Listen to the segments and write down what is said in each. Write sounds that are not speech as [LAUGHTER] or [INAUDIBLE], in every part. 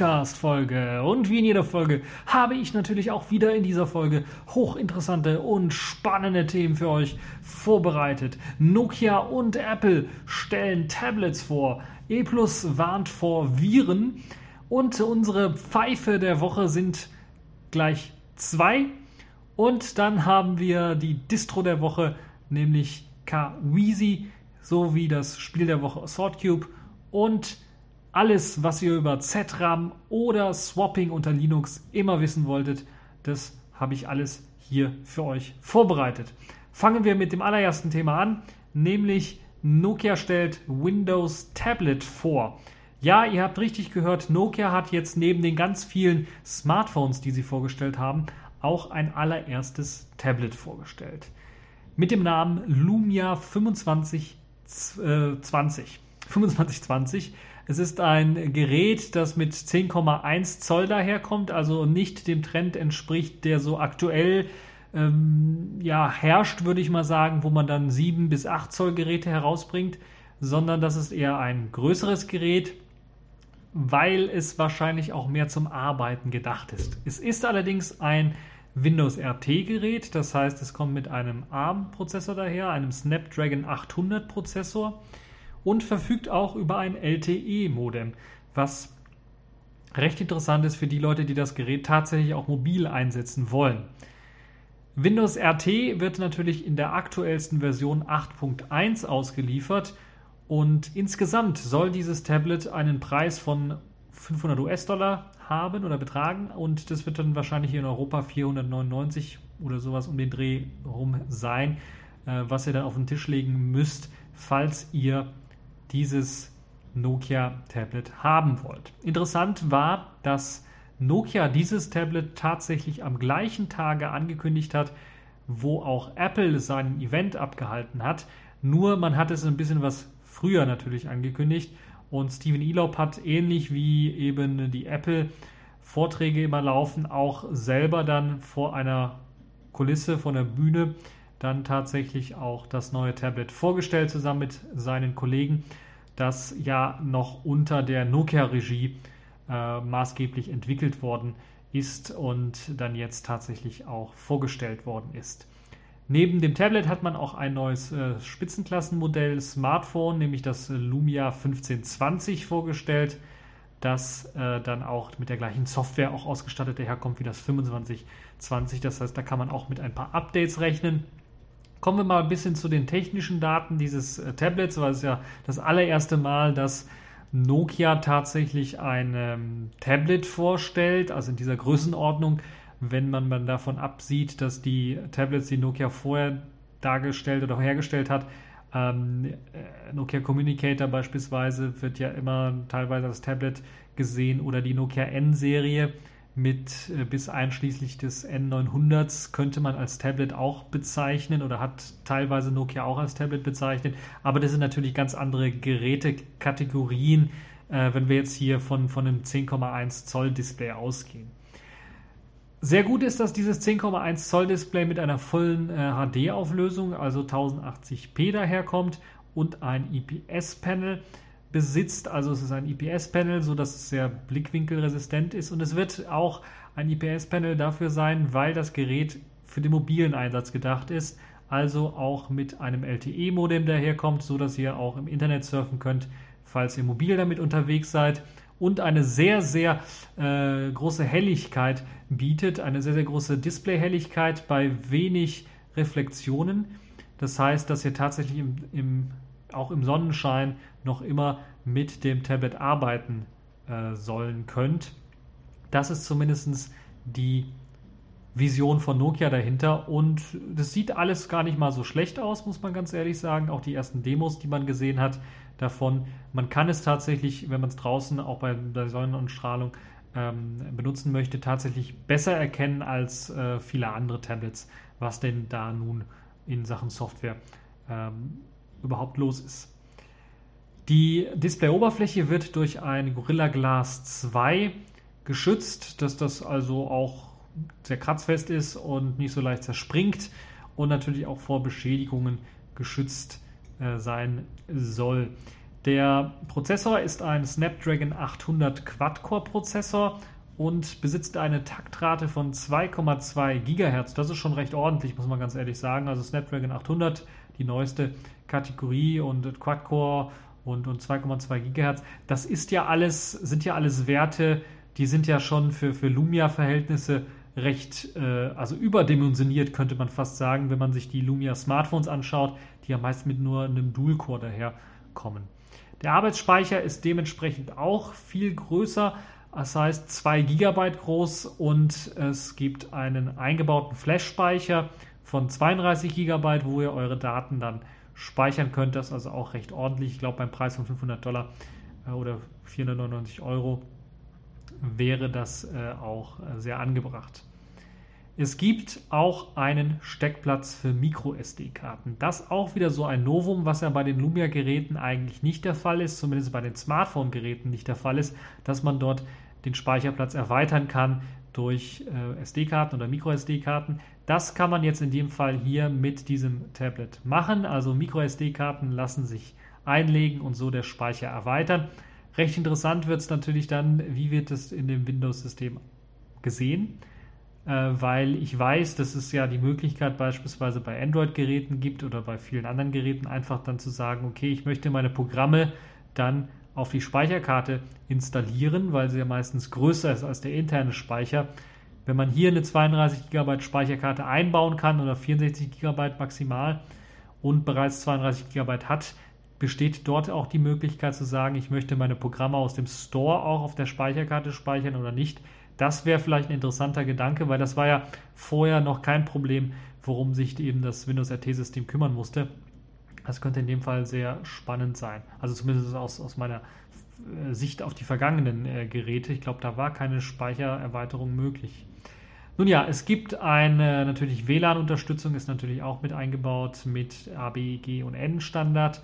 Podcast-Folge. Und wie in jeder Folge habe ich natürlich auch wieder in dieser Folge hochinteressante und spannende Themen für euch vorbereitet. Nokia und Apple stellen Tablets vor. E Plus warnt vor Viren. Und unsere Pfeife der Woche sind gleich zwei. Und dann haben wir die Distro der Woche, nämlich Kaweezy, sowie das Spiel der Woche Sword Cube und alles, was ihr über ZRAM oder Swapping unter Linux immer wissen wolltet, das habe ich alles hier für euch vorbereitet. Fangen wir mit dem allerersten Thema an, nämlich Nokia stellt Windows Tablet vor. Ja, ihr habt richtig gehört, Nokia hat jetzt neben den ganz vielen Smartphones, die sie vorgestellt haben, auch ein allererstes Tablet vorgestellt. Mit dem Namen Lumia 2520. Äh, 2520 es ist ein Gerät, das mit 10,1 Zoll daherkommt, also nicht dem Trend entspricht, der so aktuell ähm, ja, herrscht, würde ich mal sagen, wo man dann 7 bis 8 Zoll Geräte herausbringt, sondern das ist eher ein größeres Gerät, weil es wahrscheinlich auch mehr zum Arbeiten gedacht ist. Es ist allerdings ein Windows RT Gerät, das heißt, es kommt mit einem ARM-Prozessor daher, einem Snapdragon 800 Prozessor und verfügt auch über ein LTE-Modem, was recht interessant ist für die Leute, die das Gerät tatsächlich auch mobil einsetzen wollen. Windows RT wird natürlich in der aktuellsten Version 8.1 ausgeliefert und insgesamt soll dieses Tablet einen Preis von 500 US-Dollar haben oder betragen und das wird dann wahrscheinlich hier in Europa 499 oder sowas um den Dreh rum sein, äh, was ihr dann auf den Tisch legen müsst, falls ihr dieses Nokia Tablet haben wollt. Interessant war, dass Nokia dieses Tablet tatsächlich am gleichen Tage angekündigt hat, wo auch Apple sein Event abgehalten hat. Nur man hat es ein bisschen was früher natürlich angekündigt und Steven Elop hat ähnlich wie eben die Apple Vorträge immer laufen, auch selber dann vor einer Kulisse, von der Bühne dann tatsächlich auch das neue Tablet vorgestellt, zusammen mit seinen Kollegen, das ja noch unter der Nokia-Regie äh, maßgeblich entwickelt worden ist und dann jetzt tatsächlich auch vorgestellt worden ist. Neben dem Tablet hat man auch ein neues äh, Spitzenklassenmodell Smartphone, nämlich das Lumia 1520 vorgestellt, das äh, dann auch mit der gleichen Software auch ausgestattet daherkommt wie das 2520. Das heißt, da kann man auch mit ein paar Updates rechnen. Kommen wir mal ein bisschen zu den technischen Daten dieses äh, Tablets, weil es ja das allererste Mal, dass Nokia tatsächlich ein ähm, Tablet vorstellt, also in dieser Größenordnung, wenn man, man davon absieht, dass die Tablets, die Nokia vorher dargestellt oder hergestellt hat, ähm, äh, Nokia Communicator beispielsweise wird ja immer teilweise als Tablet gesehen oder die Nokia N-Serie mit äh, bis einschließlich des N900s könnte man als Tablet auch bezeichnen oder hat teilweise Nokia auch als Tablet bezeichnet. Aber das sind natürlich ganz andere Gerätekategorien, äh, wenn wir jetzt hier von, von einem 10,1 Zoll Display ausgehen. Sehr gut ist, dass dieses 10,1 Zoll Display mit einer vollen äh, HD-Auflösung, also 1080p daherkommt und ein IPS-Panel besitzt. Also es ist ein IPS-Panel, sodass es sehr blickwinkelresistent ist. Und es wird auch ein IPS-Panel dafür sein, weil das Gerät für den mobilen Einsatz gedacht ist. Also auch mit einem LTE-Modem daherkommt, sodass ihr auch im Internet surfen könnt, falls ihr mobil damit unterwegs seid. Und eine sehr, sehr äh, große Helligkeit bietet, eine sehr, sehr große Display-Helligkeit bei wenig Reflexionen. Das heißt, dass ihr tatsächlich im, im auch im Sonnenschein noch immer mit dem Tablet arbeiten äh, sollen könnt. Das ist zumindest die Vision von Nokia dahinter und das sieht alles gar nicht mal so schlecht aus, muss man ganz ehrlich sagen. Auch die ersten Demos, die man gesehen hat davon. Man kann es tatsächlich, wenn man es draußen auch bei der Sonnenstrahlung ähm, benutzen möchte, tatsächlich besser erkennen als äh, viele andere Tablets, was denn da nun in Sachen Software ähm, überhaupt los ist. Die Displayoberfläche wird durch ein Gorilla Glass 2 geschützt, dass das also auch sehr kratzfest ist und nicht so leicht zerspringt und natürlich auch vor Beschädigungen geschützt äh, sein soll. Der Prozessor ist ein Snapdragon 800 Quad-Core-Prozessor und besitzt eine Taktrate von 2,2 GHz. Das ist schon recht ordentlich, muss man ganz ehrlich sagen. Also Snapdragon 800, die neueste Kategorie und Quad-Core und, und 2,2 GHz. Das ist ja alles, sind ja alles Werte, die sind ja schon für, für Lumia-Verhältnisse recht, äh, also überdimensioniert, könnte man fast sagen, wenn man sich die Lumia Smartphones anschaut, die ja meist mit nur einem Dual-Core daherkommen. Der Arbeitsspeicher ist dementsprechend auch viel größer, das heißt 2 GB groß und es gibt einen eingebauten Flash-Speicher von 32 GB, wo ihr eure Daten dann speichern könnt. Das ist also auch recht ordentlich. Ich glaube, beim Preis von 500 Dollar äh, oder 499 Euro wäre das äh, auch äh, sehr angebracht. Es gibt auch einen Steckplatz für MicroSD-Karten. Das auch wieder so ein Novum, was ja bei den Lumia-Geräten eigentlich nicht der Fall ist, zumindest bei den Smartphone-Geräten nicht der Fall ist, dass man dort den Speicherplatz erweitern kann durch äh, SD-Karten oder MicroSD-Karten. Das kann man jetzt in dem Fall hier mit diesem Tablet machen. Also MicroSD-Karten lassen sich einlegen und so der Speicher erweitern. Recht interessant wird es natürlich dann, wie wird es in dem Windows-System gesehen äh, weil ich weiß, dass es ja die Möglichkeit beispielsweise bei Android-Geräten gibt oder bei vielen anderen Geräten einfach dann zu sagen, okay, ich möchte meine Programme dann auf die Speicherkarte installieren, weil sie ja meistens größer ist als der interne Speicher. Wenn man hier eine 32 GB Speicherkarte einbauen kann oder 64 GB maximal und bereits 32 GB hat, besteht dort auch die Möglichkeit zu sagen, ich möchte meine Programme aus dem Store auch auf der Speicherkarte speichern oder nicht. Das wäre vielleicht ein interessanter Gedanke, weil das war ja vorher noch kein Problem, worum sich eben das Windows RT-System kümmern musste. Das könnte in dem Fall sehr spannend sein. Also zumindest aus, aus meiner äh, Sicht auf die vergangenen äh, Geräte. Ich glaube, da war keine Speichererweiterung möglich. Nun ja, es gibt eine natürlich WLAN-Unterstützung, ist natürlich auch mit eingebaut mit ABG und N-Standard.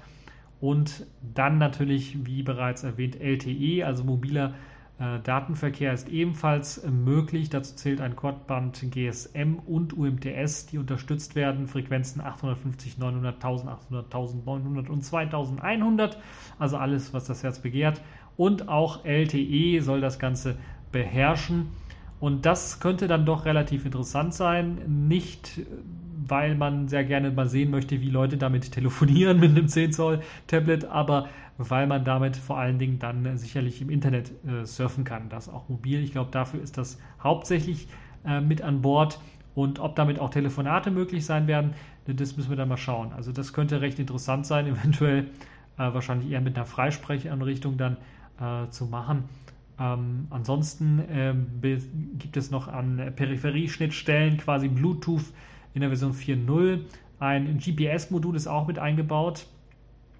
Und dann natürlich, wie bereits erwähnt, LTE, also mobiler äh, Datenverkehr ist ebenfalls möglich. Dazu zählt ein Quadband GSM und UMTS, die unterstützt werden. Frequenzen 850, 900, 1800, 1900 und 2100. Also alles, was das Herz begehrt. Und auch LTE soll das Ganze beherrschen. Und das könnte dann doch relativ interessant sein. Nicht weil man sehr gerne mal sehen möchte, wie Leute damit telefonieren [LAUGHS] mit einem 10 Zoll Tablet, aber weil man damit vor allen Dingen dann sicherlich im Internet äh, surfen kann. Das auch mobil. Ich glaube, dafür ist das hauptsächlich äh, mit an Bord. Und ob damit auch Telefonate möglich sein werden, das müssen wir dann mal schauen. Also das könnte recht interessant sein, [LAUGHS] eventuell äh, wahrscheinlich eher mit einer Freisprechanrichtung dann äh, zu machen. Ähm, ansonsten ähm, gibt es noch an Peripherieschnittstellen quasi Bluetooth in der Version 4.0. Ein GPS-Modul ist auch mit eingebaut.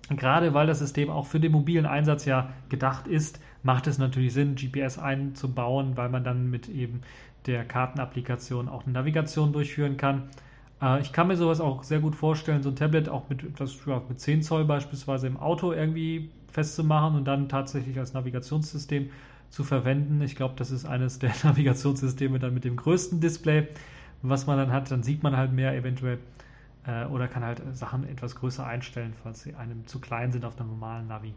Gerade weil das System auch für den mobilen Einsatz ja gedacht ist, macht es natürlich Sinn, GPS einzubauen, weil man dann mit eben der Kartenapplikation auch eine Navigation durchführen kann. Äh, ich kann mir sowas auch sehr gut vorstellen, so ein Tablet auch mit etwas ja, mit 10 Zoll beispielsweise im Auto irgendwie festzumachen und dann tatsächlich als Navigationssystem zu verwenden. Ich glaube, das ist eines der [LAUGHS] Navigationssysteme dann mit dem größten Display was man dann hat, dann sieht man halt mehr eventuell äh, oder kann halt Sachen etwas größer einstellen, falls sie einem zu klein sind auf einem normalen Navi.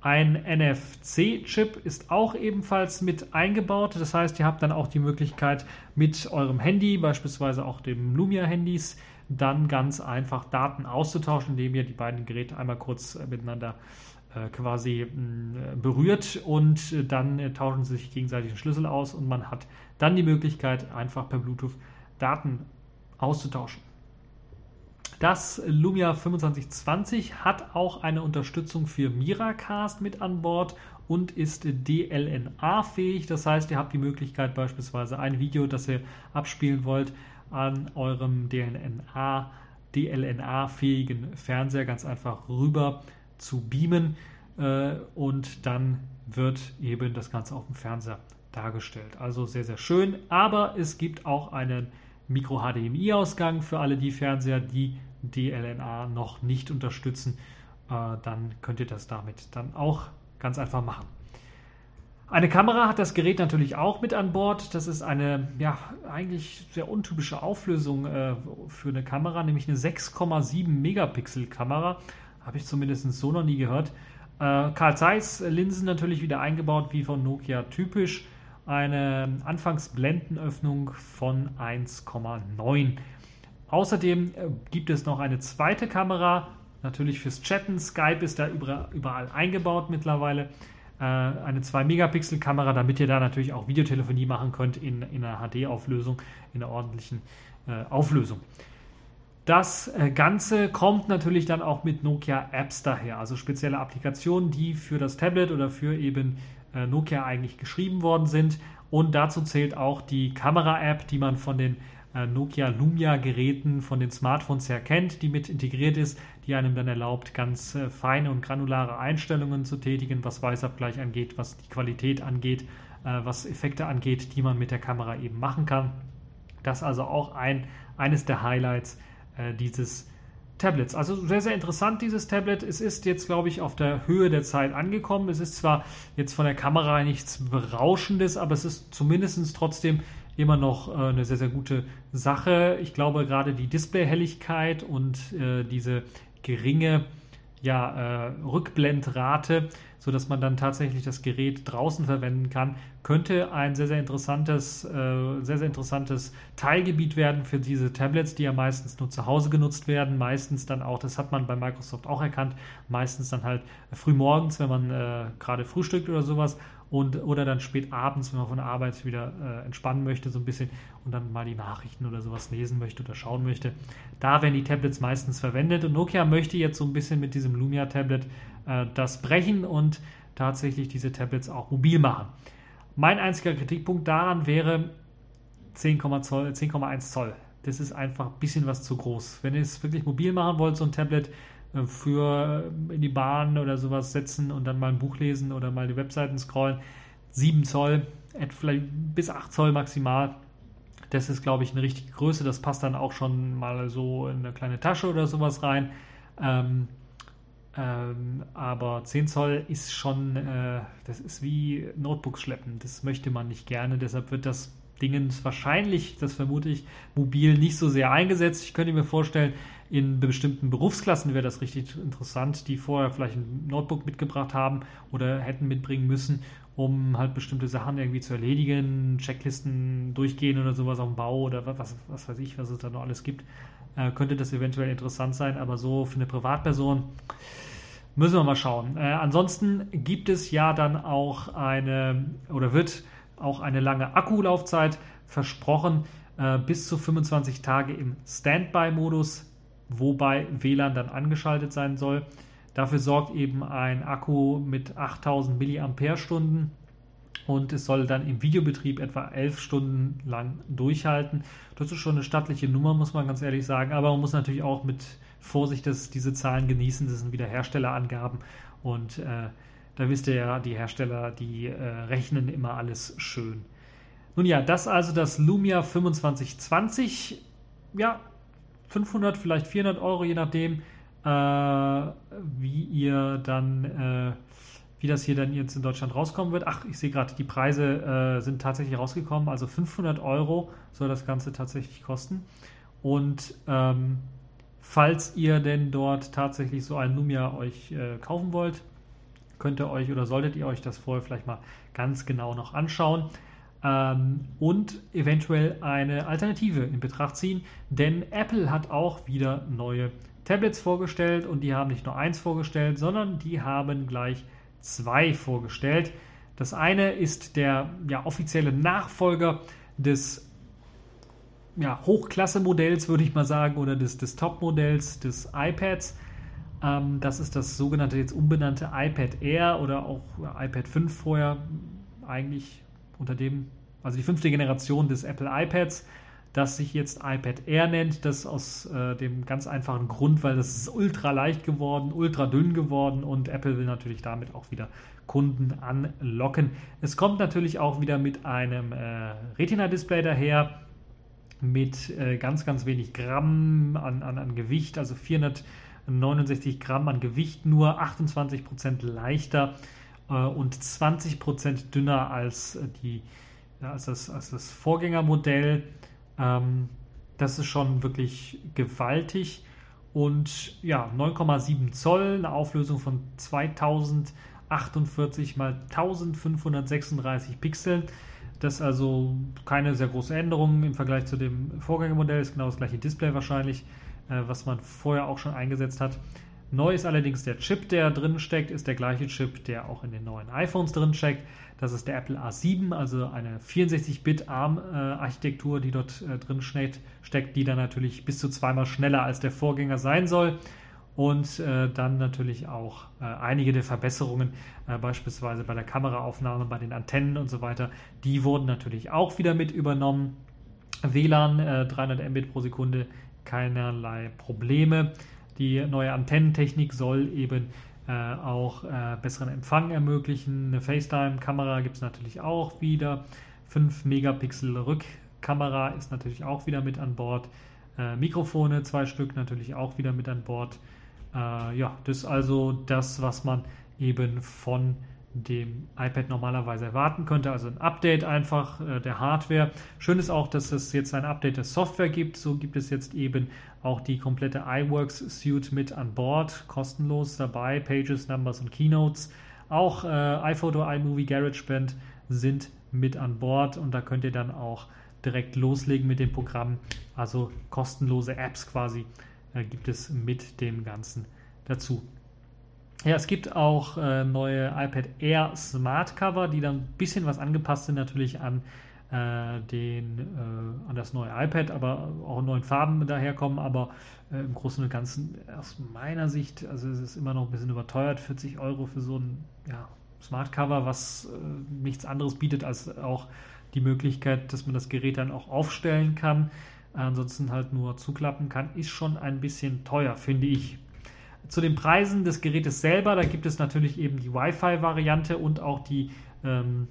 Ein NFC-Chip ist auch ebenfalls mit eingebaut. Das heißt, ihr habt dann auch die Möglichkeit, mit eurem Handy, beispielsweise auch dem Lumia-Handys, dann ganz einfach Daten auszutauschen, indem ihr die beiden Geräte einmal kurz äh, miteinander äh, quasi mh, berührt und äh, dann äh, tauschen sie sich gegenseitig den Schlüssel aus und man hat dann die Möglichkeit, einfach per Bluetooth Daten auszutauschen. Das Lumia 2520 hat auch eine Unterstützung für Miracast mit an Bord und ist DLNA-fähig. Das heißt, ihr habt die Möglichkeit, beispielsweise ein Video, das ihr abspielen wollt, an eurem DLNA, DLNA-fähigen Fernseher ganz einfach rüber zu beamen äh, und dann wird eben das Ganze auf dem Fernseher dargestellt. Also sehr, sehr schön. Aber es gibt auch einen Micro-HDMI-Ausgang für alle die Fernseher, die DLNA noch nicht unterstützen. Äh, dann könnt ihr das damit dann auch ganz einfach machen. Eine Kamera hat das Gerät natürlich auch mit an Bord. Das ist eine ja eigentlich sehr untypische Auflösung äh, für eine Kamera, nämlich eine 6,7 Megapixel Kamera. Habe ich zumindest so noch nie gehört. Äh, Carl Zeiss Linsen natürlich wieder eingebaut, wie von Nokia typisch. Eine Anfangsblendenöffnung von 1,9. Außerdem äh, gibt es noch eine zweite Kamera, natürlich fürs Chatten. Skype ist da überall eingebaut mittlerweile. Äh, eine 2-Megapixel-Kamera, damit ihr da natürlich auch Videotelefonie machen könnt in, in einer HD-Auflösung, in einer ordentlichen äh, Auflösung. Das äh, Ganze kommt natürlich dann auch mit Nokia Apps daher, also spezielle Applikationen, die für das Tablet oder für eben äh, Nokia eigentlich geschrieben worden sind. Und dazu zählt auch die Kamera-App, die man von den äh, Nokia Lumia-Geräten, von den Smartphones her kennt, die mit integriert ist, die einem dann erlaubt, ganz feine und granulare Einstellungen zu tätigen, was Weißabgleich angeht, was die Qualität angeht, was Effekte angeht, die man mit der Kamera eben machen kann. Das also auch ein, eines der Highlights äh, dieses Tablets. Also sehr, sehr interessant, dieses Tablet. Es ist jetzt, glaube ich, auf der Höhe der Zeit angekommen. Es ist zwar jetzt von der Kamera nichts Berauschendes, aber es ist zumindest trotzdem immer noch äh, eine sehr, sehr gute Sache. Ich glaube, gerade die Displayhelligkeit und äh, diese geringe ja, äh, Rückblendrate, sodass man dann tatsächlich das Gerät draußen verwenden kann, könnte ein sehr, sehr interessantes, äh, sehr, sehr interessantes Teilgebiet werden für diese Tablets, die ja meistens nur zu Hause genutzt werden, meistens dann auch, das hat man bei Microsoft auch erkannt, meistens dann halt früh morgens, wenn man äh, gerade frühstückt oder sowas und oder dann spät abends, wenn man von der Arbeit wieder äh, entspannen möchte, so ein bisschen und dann mal die Nachrichten oder sowas lesen möchte oder schauen möchte. Da werden die Tablets meistens verwendet und Nokia möchte jetzt so ein bisschen mit diesem Lumia-Tablet äh, das brechen und tatsächlich diese Tablets auch mobil machen. Mein einziger Kritikpunkt daran wäre 10,1 Zoll, 10, Zoll. Das ist einfach ein bisschen was zu groß. Wenn ihr es wirklich mobil machen wollt, so ein Tablet, für äh, in die Bahn oder sowas setzen und dann mal ein Buch lesen oder mal die Webseiten scrollen. 7 Zoll, vielleicht bis 8 Zoll maximal. Das ist, glaube ich, eine richtige Größe. Das passt dann auch schon mal so in eine kleine Tasche oder sowas rein. Ähm, ähm, aber 10 Zoll ist schon, äh, das ist wie Notebooks schleppen. Das möchte man nicht gerne. Deshalb wird das Dingens wahrscheinlich, das vermute ich, mobil nicht so sehr eingesetzt. Ich könnte mir vorstellen, in bestimmten Berufsklassen wäre das richtig interessant, die vorher vielleicht ein Notebook mitgebracht haben oder hätten mitbringen müssen, um halt bestimmte Sachen irgendwie zu erledigen, Checklisten durchgehen oder sowas auf dem Bau oder was, was weiß ich, was es da noch alles gibt. Äh, könnte das eventuell interessant sein, aber so für eine Privatperson müssen wir mal schauen. Äh, ansonsten gibt es ja dann auch eine oder wird auch eine lange Akkulaufzeit versprochen, äh, bis zu 25 Tage im Standby-Modus wobei WLAN dann angeschaltet sein soll. Dafür sorgt eben ein Akku mit 8000 mAh und es soll dann im Videobetrieb etwa 11 Stunden lang durchhalten. Das ist schon eine stattliche Nummer, muss man ganz ehrlich sagen, aber man muss natürlich auch mit Vorsicht das, diese Zahlen genießen. Das sind wieder Herstellerangaben und äh, da wisst ihr ja, die Hersteller, die äh, rechnen immer alles schön. Nun ja, das also das Lumia 2520. Ja, 500, vielleicht 400 Euro, je nachdem, äh, wie ihr dann, äh, wie das hier dann jetzt in Deutschland rauskommen wird. Ach, ich sehe gerade, die Preise äh, sind tatsächlich rausgekommen. Also 500 Euro soll das Ganze tatsächlich kosten. Und ähm, falls ihr denn dort tatsächlich so ein Lumia euch äh, kaufen wollt, könnt ihr euch oder solltet ihr euch das vorher vielleicht mal ganz genau noch anschauen ähm, und eventuell eine Alternative in Betracht ziehen, denn Apple hat auch wieder neue Tablets vorgestellt und die haben nicht nur eins vorgestellt, sondern die haben gleich zwei vorgestellt. Das eine ist der ja, offizielle Nachfolger des ja, Hochklasse-Modells, würde ich mal sagen, oder des, des Top-Modells des iPads. Ähm, das ist das sogenannte jetzt umbenannte iPad Air oder auch ja, iPad 5 vorher eigentlich unter dem, also die fünfte Generation des Apple iPads, das sich jetzt iPad Air nennt. Das aus äh, dem ganz einfachen Grund, weil das ist ultra leicht geworden, ultra dünn geworden und Apple will natürlich damit auch wieder Kunden anlocken. Es kommt natürlich auch wieder mit einem äh, Retina-Display daher, mit äh, ganz, ganz wenig Gramm an, an, an Gewicht, also 469 Gramm an Gewicht, nur 28% leichter äh, und 20% dünner als, äh, die, als, das, als das Vorgängermodell. Ähm, das ist schon wirklich gewaltig. und ja, 9,7 Zoll, eine Auflösung von 2048 mal 1536 Pixeln. Das ist also keine sehr große Änderung im Vergleich zu dem Vorgängermodell, ist genau das gleiche Display wahrscheinlich, äh, was man vorher auch schon eingesetzt hat. Neu ist allerdings der Chip, der drin steckt, ist der gleiche Chip, der auch in den neuen iPhones drin steckt. Das ist der Apple A7, also eine 64-Bit ARM-Architektur, die dort äh, drin steckt, die dann natürlich bis zu zweimal schneller als der Vorgänger sein soll. Und äh, dann natürlich auch äh, einige der Verbesserungen, beispielsweise bei der Kameraaufnahme, bei den Antennen und so weiter, die wurden natürlich auch wieder mit übernommen. WLAN 300 äh, Mbit pro Sekunde, keinerlei Probleme. Die neue Antennentechnik soll eben äh, auch äh, besseren Empfang ermöglichen. Eine FaceTime-Kamera gibt es natürlich auch wieder. 5 Megapixel Rückkamera ist natürlich auch wieder mit an Bord. Äh, Mikrofone, zwei Stück natürlich auch wieder mit an Bord. Äh, ja, das ist also das, was man eben von dem iPad normalerweise erwarten könnte. Also ein Update einfach äh, der Hardware. Schön ist auch, dass es jetzt ein Update der Software gibt. So gibt es jetzt eben auch die komplette iWorks Suite mit an Bord, kostenlos dabei. Pages, Numbers und Keynotes. Auch äh, iPhoto, iMovie, GarageBand sind mit an Bord und da könnt ihr dann auch direkt loslegen mit dem Programm. Also kostenlose Apps quasi äh, gibt es mit dem Ganzen dazu. Ja, es gibt auch äh, neue iPad Air Smart Cover, die dann ein bisschen was angepasst sind natürlich an, äh, den, äh, an das neue iPad, aber auch in neuen Farben daherkommen. Aber äh, im Großen und Ganzen aus meiner Sicht, also es ist immer noch ein bisschen überteuert, 40 Euro für so ein ja, Smart Cover, was äh, nichts anderes bietet als auch die Möglichkeit, dass man das Gerät dann auch aufstellen kann. Ansonsten halt nur zuklappen kann, ist schon ein bisschen teuer, finde ich zu den Preisen des Gerätes selber, da gibt es natürlich eben die Wi-Fi-Variante und auch die ähm,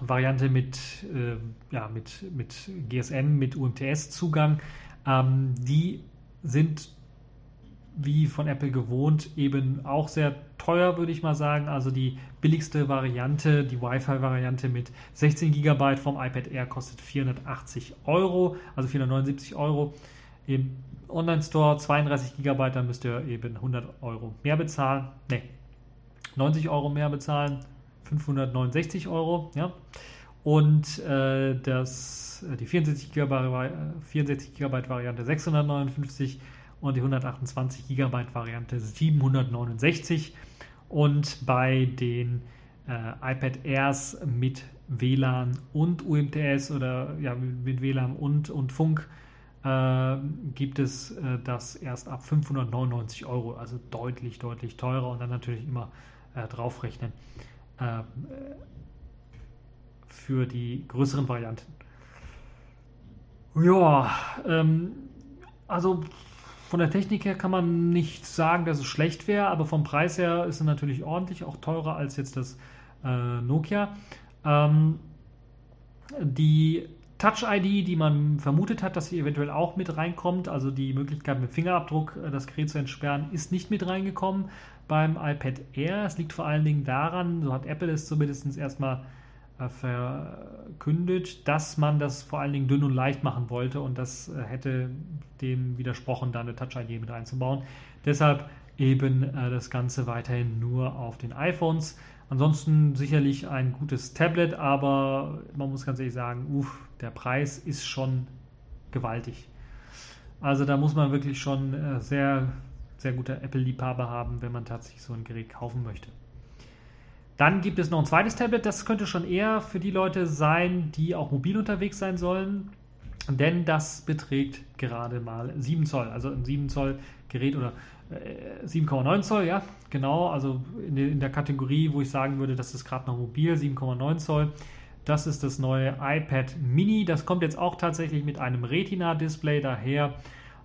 Variante mit, äh, ja, mit, mit GSM, mit UMTS-Zugang. Ähm, die sind wie von Apple gewohnt eben auch sehr teuer, würde ich mal sagen. Also die billigste Variante, die Wi-Fi-Variante mit 16 GB vom iPad Air kostet 480 Euro, also 479 Euro. Online-Store 32 GB, dann müsst ihr eben 100 Euro mehr bezahlen. Ne, 90 Euro mehr bezahlen, 569 Euro. Ja. Und äh, das, äh, die 64 GB, 64 GB Variante 659 und die 128 GB Variante 769. Und bei den äh, iPad Airs mit WLAN und UMTS oder ja, mit WLAN und, und Funk äh, gibt es äh, das erst ab 599 Euro, also deutlich, deutlich teurer und dann natürlich immer äh, draufrechnen äh, für die größeren Varianten. Ja, ähm, also von der Technik her kann man nicht sagen, dass es schlecht wäre, aber vom Preis her ist es natürlich ordentlich, auch teurer als jetzt das äh, Nokia. Ähm, die Touch-ID, die man vermutet hat, dass sie eventuell auch mit reinkommt, also die Möglichkeit mit Fingerabdruck äh, das Gerät zu entsperren, ist nicht mit reingekommen beim iPad Air. Es liegt vor allen Dingen daran, so hat Apple es zumindest erstmal äh, verkündet, dass man das vor allen Dingen dünn und leicht machen wollte und das äh, hätte dem widersprochen, da eine Touch-ID mit reinzubauen. Deshalb eben das Ganze weiterhin nur auf den iPhones. Ansonsten sicherlich ein gutes Tablet, aber man muss ganz ehrlich sagen, uff, der Preis ist schon gewaltig. Also da muss man wirklich schon äh, sehr, sehr guter Apple-Liebhaber haben, wenn man tatsächlich so ein Gerät kaufen möchte. Dann gibt es noch ein zweites Tablet, das könnte schon eher für die Leute sein, die auch mobil unterwegs sein sollen, denn das beträgt gerade mal 7 Zoll, also ein 7 Zoll Gerät oder 7,9 äh, Zoll, ja, genau, also in, der Kategorie, wo ich sagen würde, das ist gerade noch mobil, 7,9 Zoll. Das ist das neue iPad Mini. Das kommt jetzt auch tatsächlich mit einem Retina-Display daher,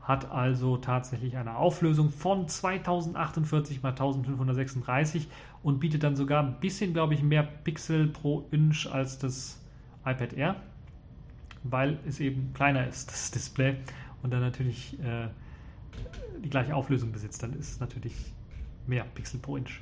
hat also tatsächlich eine Auflösung von 2048 x 1536 und bietet dann sogar ein bisschen, glaube ich, mehr Pixel pro Inch als das iPad Air, weil es eben kleiner ist, [LAUGHS] das Display, und dann natürlich äh, die gleiche Auflösung besitzt, dann ist es natürlich mehr Pixel pro Inch.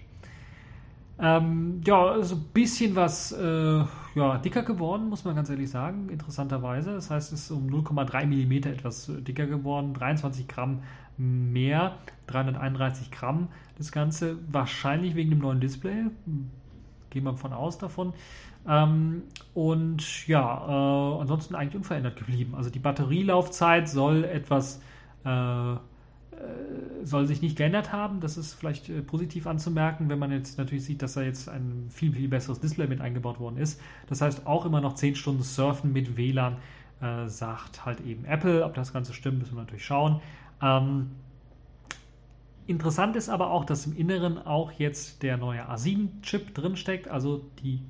Ähm, ja, so ein bisschen was äh, ja, dicker geworden, muss man ganz ehrlich sagen, interessanterweise. Das heißt, es ist um 0,3 mm etwas dicker geworden, 23 Gramm mehr, 331 Gramm das Ganze, wahrscheinlich wegen dem neuen Display, gehen wir von aus davon. Ähm, und ja, äh, ansonsten eigentlich unverändert geblieben. Also die Batterielaufzeit soll etwas äh, soll sich nicht geändert haben. Das ist vielleicht äh, positiv anzumerken, wenn man jetzt natürlich sieht, dass da jetzt ein viel, viel besseres Display mit eingebaut worden ist. Das heißt auch immer noch 10 Stunden Surfen mit WLAN, äh, sagt halt eben Apple. Ob das Ganze stimmt, müssen wir natürlich schauen. Ähm, interessant ist aber auch, dass im Inneren auch jetzt der neue A7-Chip drinsteckt, also die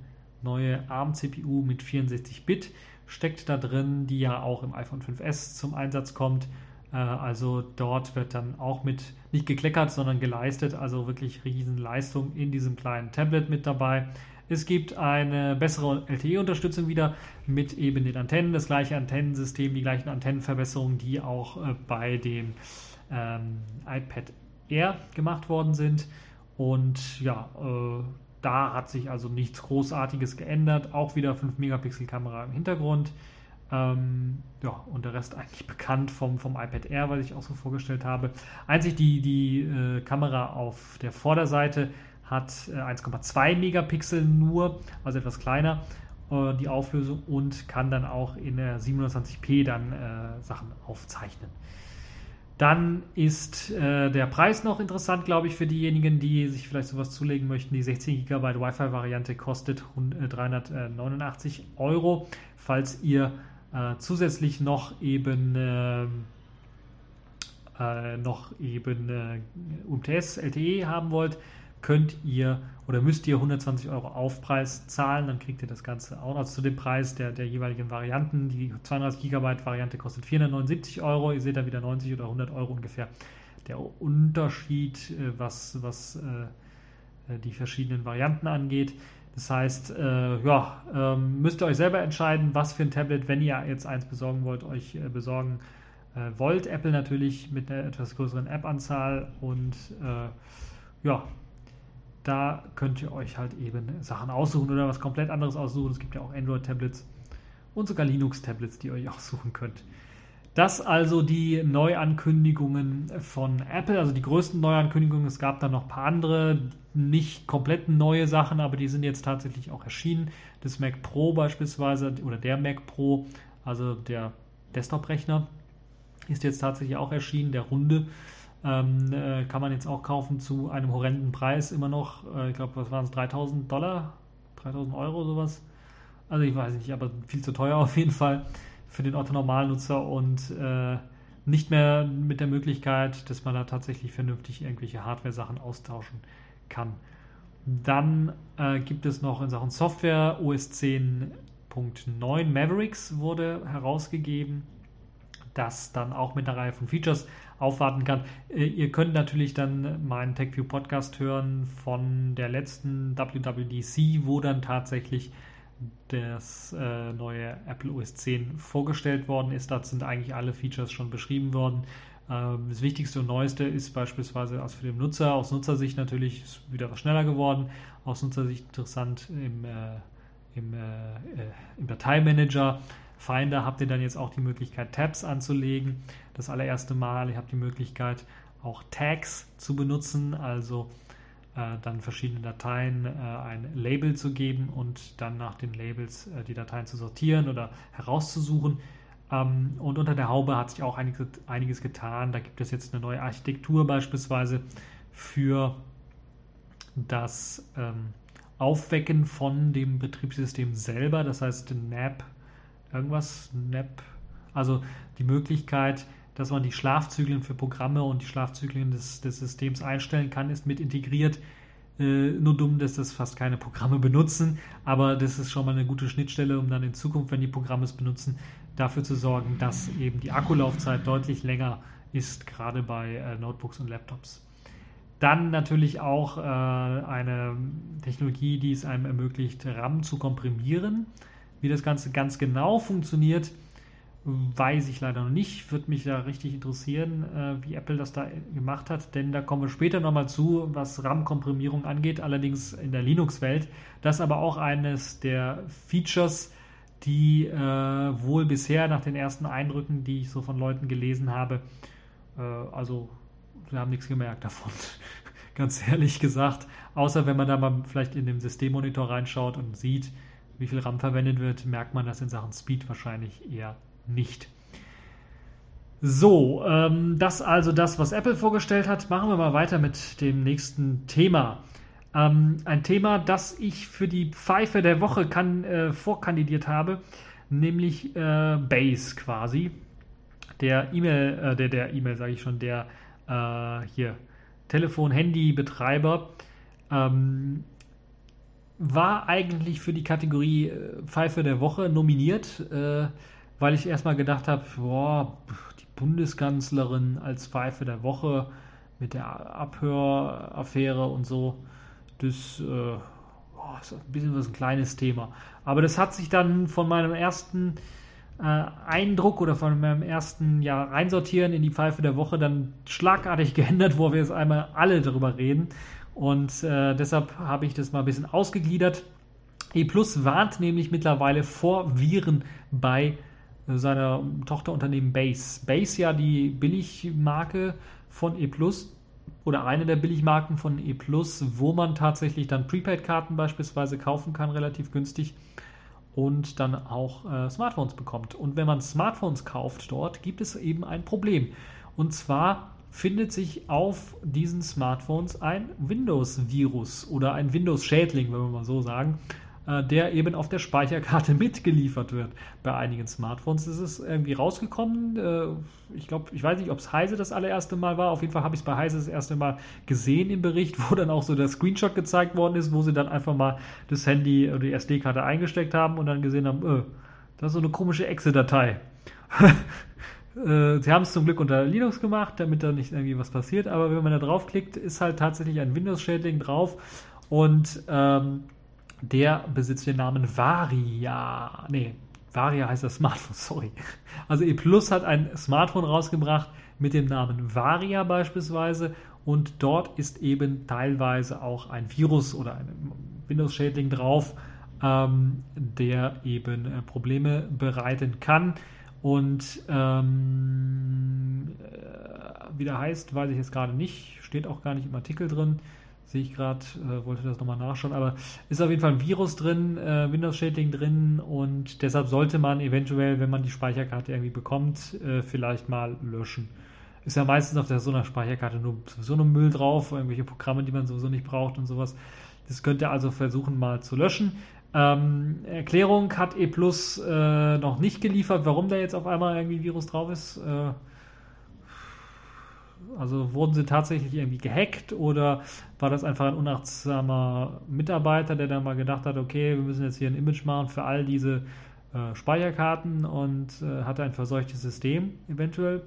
neue ARM-CPU mit 64-Bit steckt da drin, die ja auch im iPhone 5S zum Einsatz kommt. Äh, also dort wird dann auch mit nicht gekleckert, sondern geleistet, also wirklich Riesenleistung in diesem kleinen Tablet mit dabei. Es gibt eine bessere LTE-Unterstützung wieder mit eben den Antennen, das gleiche Antennensystem, die gleichen Antennenverbesserungen, die auch äh, bei dem ähm, iPad Air gemacht worden sind. Und ja, äh, da hat sich also nichts Großartiges geändert. Auch wieder 5 Megapixel Kamera im Hintergrund. Ähm, ja, und der Rest eigentlich bekannt vom, vom iPad Air, was ich auch so vorgestellt habe. Einzig die, die äh, Kamera auf der Vorderseite hat äh, 1,2 Megapixel nur, also etwas kleiner äh, die Auflösung und kann dann auch in der 720p dann äh, Sachen aufzeichnen. Dann ist äh, der Preis noch interessant, glaube ich, für diejenigen, die sich vielleicht sowas zulegen möchten. Die 16 GB Wi-Fi-Variante kostet 389 äh, Euro. Falls ihr äh, zusätzlich noch eben ähm, äh, noch eben äh, UMTS LTE haben wollt, könnt ihr oder müsst ihr 120 Euro Aufpreis zahlen, dann kriegt ihr das Ganze auch noch zu dem Preis der, der jeweiligen Varianten. Die 32 GB Variante kostet 479 Euro, ihr seht da wieder 90 oder 100 Euro ungefähr. Der Unterschied, äh, was, was äh, die verschiedenen Varianten angeht. Das heißt, äh, ja, ähm, müsst ihr euch selber entscheiden, was für ein Tablet, wenn ihr jetzt eins besorgen wollt, euch äh, besorgen äh, wollt. Apple natürlich mit einer etwas größeren App-Anzahl und äh, ja, da könnt ihr euch halt eben Sachen aussuchen oder was komplett anderes aussuchen. Es gibt ja auch Android-Tablets und sogar Linux-Tablets, die ihr euch [LAUGHS] aussuchen könnt. Das also die Neuankündigungen von Apple, also die größten Neuankündigungen. Es gab dann noch ein paar andere, nicht komplett neue Sachen, aber die sind jetzt tatsächlich auch erschienen. Das Mac Pro beispielsweise oder der Mac Pro, also der Desktop-Rechner, ist jetzt tatsächlich auch erschienen, der runde. Ähm, äh, kann man jetzt auch kaufen zu einem horrenden Preis immer noch. Äh, ich glaube, was waren es? 3000 Dollar? 3000 Euro sowas? Also ich weiß nicht, aber viel zu teuer [LAUGHS] auf jeden Fall für den Otto-Normalnutzer und äh, nicht mehr mit der Möglichkeit, dass man da tatsächlich vernünftig irgendwelche Hardware-Sachen austauschen kann. Dann äh, gibt es noch in Sachen Software OS 10.9 Mavericks wurde herausgegeben, das dann auch mit einer Reihe von Features aufwarten kann. Äh, ihr könnt natürlich dann meinen TechView Podcast hören von der letzten WWDC, wo dann tatsächlich das äh, neue Apple OS 10 vorgestellt worden ist. Da sind eigentlich alle Features schon beschrieben worden. Ähm, das Wichtigste und Neueste ist beispielsweise aus für den Nutzer, aus Nutzersicht natürlich ist wieder was schneller geworden, aus Nutzersicht interessant im, äh, im, äh, äh, im Dateimanager. Finder habt ihr dann jetzt auch die Möglichkeit, Tabs anzulegen. Das allererste Mal, ihr habt die Möglichkeit, auch Tags zu benutzen, also dann verschiedene Dateien äh, ein Label zu geben und dann nach den Labels äh, die Dateien zu sortieren oder herauszusuchen. Ähm, und unter der Haube hat sich auch einiges, einiges getan. Da gibt es jetzt eine neue Architektur beispielsweise für das ähm, Aufwecken von dem Betriebssystem selber. Das heißt, NAP, irgendwas, NAP, also die Möglichkeit, dass man die Schlafzyklen für Programme und die Schlafzyklen des, des Systems einstellen kann, ist mit integriert. Äh, nur dumm, dass das fast keine Programme benutzen, aber das ist schon mal eine gute Schnittstelle, um dann in Zukunft, wenn die Programme es benutzen, dafür zu sorgen, dass eben die Akkulaufzeit deutlich länger ist, gerade bei äh, Notebooks und Laptops. Dann natürlich auch äh, eine Technologie, die es einem ermöglicht, RAM zu komprimieren. Wie das Ganze ganz genau funktioniert, weiß ich leider noch nicht. Würde mich da richtig interessieren, äh, wie Apple das da gemacht hat, denn da kommen wir später nochmal zu, was RAM-Komprimierung angeht, allerdings in der Linux-Welt. Das ist aber auch eines der Features, die äh, wohl bisher nach den ersten Eindrücken, die ich so von Leuten gelesen habe, äh, also wir haben nichts gemerkt davon. [LAUGHS] Ganz ehrlich gesagt, außer wenn man da mal vielleicht in den Systemmonitor reinschaut und sieht, wie viel RAM verwendet wird, merkt man das in Sachen Speed wahrscheinlich eher nicht. So, ähm, das also das, was Apple vorgestellt hat. Machen wir mal weiter mit dem nächsten Thema. Ähm, ein Thema, das ich für die Pfeife der Woche kann, äh, vorkandidiert habe, nämlich äh, Base quasi. Der E-Mail, äh, der, der E-Mail sage ich schon, der äh, hier Telefon-Handy-Betreiber ähm, war eigentlich für die Kategorie äh, Pfeife der Woche nominiert. Weil ich erstmal gedacht habe, boah, die Bundeskanzlerin als Pfeife der Woche mit der Abhöraffäre und so, das äh, boah, ist ein bisschen was ein kleines Thema. Aber das hat sich dann von meinem ersten äh, Eindruck oder von meinem ersten ja, Reinsortieren in die Pfeife der Woche dann schlagartig [LAUGHS] geändert, wo wir jetzt einmal alle darüber reden. Und äh, deshalb habe ich das mal ein bisschen ausgegliedert. E Plus warnt nämlich mittlerweile vor Viren bei seiner Tochterunternehmen Base. Base ja die Billigmarke von E oder eine der Billigmarken von E wo man tatsächlich dann Prepaid-Karten beispielsweise kaufen kann, relativ günstig und dann auch äh, Smartphones bekommt. Und wenn man Smartphones kauft dort, gibt es eben ein Problem. Und zwar findet sich auf diesen Smartphones ein Windows-Virus oder ein Windows-Schädling, wenn wir mal so sagen. Äh, der eben auf der Speicherkarte [LAUGHS] mitgeliefert wird. Bei einigen Smartphones ist es irgendwie rausgekommen. Äh, ich glaube, ich weiß nicht, ob es Heise das allererste Mal war. Auf jeden Fall habe ich es bei Heise das erste Mal gesehen im Bericht, [LAUGHS] wo dann auch so der Screenshot gezeigt worden ist, wo sie dann einfach mal das Handy oder die SD-Karte eingesteckt haben und dann gesehen haben, öh, das ist so eine komische Exe-Datei. [LAUGHS] Äh, sie haben es zum Glück unter Linux gemacht, damit da nicht irgendwie was passiert, aber wenn man da draufklickt, ist halt tatsächlich ein Windows-Shading drauf und ähm, der besitzt den Namen Varia. Nee, Varia heißt das Smartphone, [LAUGHS] sorry. Also E Plus hat ein Smartphone rausgebracht mit dem Namen Varia beispielsweise und dort ist eben teilweise auch ein Virus oder ein Windows-Schädling drauf, ähm, der eben äh, Probleme bereiten kann. Und ähm, äh, wie der heißt, weiß ich jetzt gerade nicht, steht auch gar nicht im Artikel drin. Sehe ich gerade, äh, wollte das nochmal nachschauen, aber ist auf jeden Fall ein Virus drin, äh, Windows-Shading drin und deshalb sollte man eventuell, wenn man die Speicherkarte irgendwie bekommt, äh, vielleicht mal löschen. Ist ja meistens auf der, so einer Speicherkarte nur so ein Müll drauf, irgendwelche Programme, die man sowieso nicht braucht und sowas. Das könnt ihr also versuchen mal zu löschen. Ähm, Erklärung hat E Plus äh, noch nicht geliefert, warum da jetzt auf einmal irgendwie Virus drauf ist. Äh, also wurden sie tatsächlich irgendwie gehackt oder war das einfach ein unachtsamer Mitarbeiter, der dann mal gedacht hat, okay, wir müssen jetzt hier ein Image machen für all diese äh, Speicherkarten und äh, hatte ein verseuchtes System eventuell.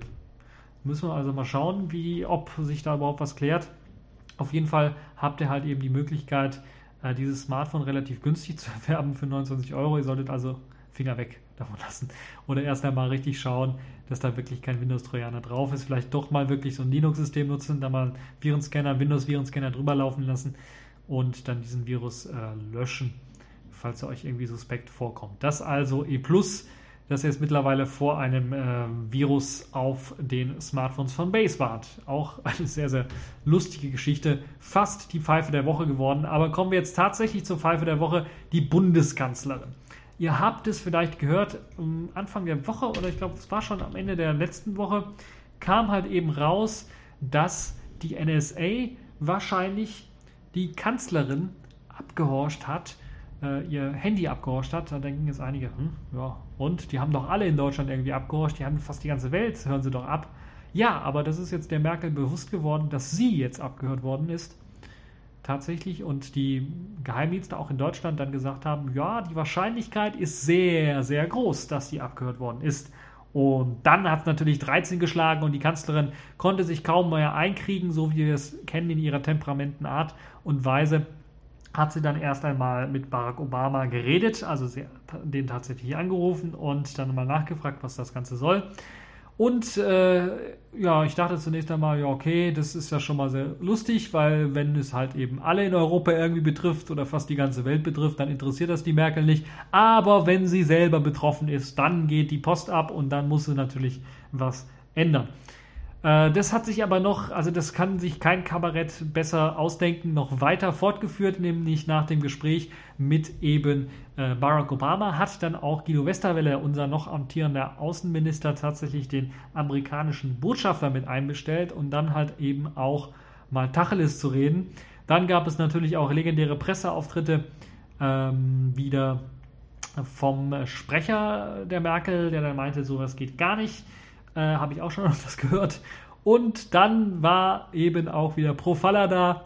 Müssen wir also mal schauen, wie, ob sich da überhaupt was klärt. Auf jeden Fall habt ihr halt eben die Möglichkeit, äh, dieses Smartphone relativ günstig [LAUGHS] zu erwerben für 29 Euro. Ihr solltet also Finger weg [LAUGHS] davon lassen. Oder erst einmal richtig schauen, dass da wirklich kein Windows-Trojaner drauf ist. Vielleicht doch mal wirklich so ein Linux-System nutzen, da mal Virenscanner, Windows-Virenscanner drüber laufen lassen und dann diesen Virus äh, löschen, falls er euch irgendwie suspekt vorkommt. Das also E+, das jetzt mittlerweile vor einem äh, Virus auf den Smartphones von Base warnt. Auch eine sehr, sehr lustige Geschichte. Fast die Pfeife der Woche geworden. Aber kommen wir jetzt tatsächlich zur Pfeife der Woche, die Bundeskanzlerin. Ihr habt es vielleicht gehört, Anfang der Woche oder ich glaube, es war schon am Ende der letzten Woche, kam halt eben raus, dass die NSA wahrscheinlich die Kanzlerin abgehorcht hat, äh, ihr Handy abgehorcht hat. Da denken jetzt einige, hm, ja, und die haben doch alle in Deutschland irgendwie abgehorcht, die haben fast die ganze Welt, hören sie doch ab. Ja, aber das ist jetzt der Merkel bewusst geworden, dass sie jetzt abgehört worden ist tatsächlich und die Geheimdienste auch in Deutschland dann gesagt haben, ja, die Wahrscheinlichkeit ist sehr, sehr groß, dass sie abgehört worden ist. Und dann hat es natürlich 13 geschlagen und die Kanzlerin konnte sich kaum mehr einkriegen, so wie wir es kennen in ihrer temperamenten Art und Weise. hat sie dann erst einmal mit Barack Obama geredet, also sie hat den tatsächlich angerufen und dann mal nachgefragt, was das Ganze soll. Und äh, ja, ich dachte zunächst einmal, ja, okay, das ist ja schon mal sehr lustig, weil wenn es halt eben alle in Europa irgendwie betrifft oder fast die ganze Welt betrifft, dann interessiert das die Merkel nicht. Aber wenn sie selber betroffen ist, dann geht die Post ab und dann muss sie natürlich was ändern. Äh, das hat sich aber noch, also das kann sich kein Kabarett besser ausdenken, noch weiter fortgeführt, nämlich nach dem Gespräch mit eben äh, Barack Obama hat dann auch Guido Westerwelle, unser noch amtierender Außenminister, tatsächlich den amerikanischen Botschafter mit einbestellt und dann halt eben auch mal Tacheles zu reden. Dann gab es natürlich auch legendäre Presseauftritte ähm, wieder vom Sprecher der Merkel, der dann meinte, sowas geht gar nicht. Äh, Habe ich auch schon [LAUGHS] etwas gehört. Und dann war eben auch wieder Profalla da,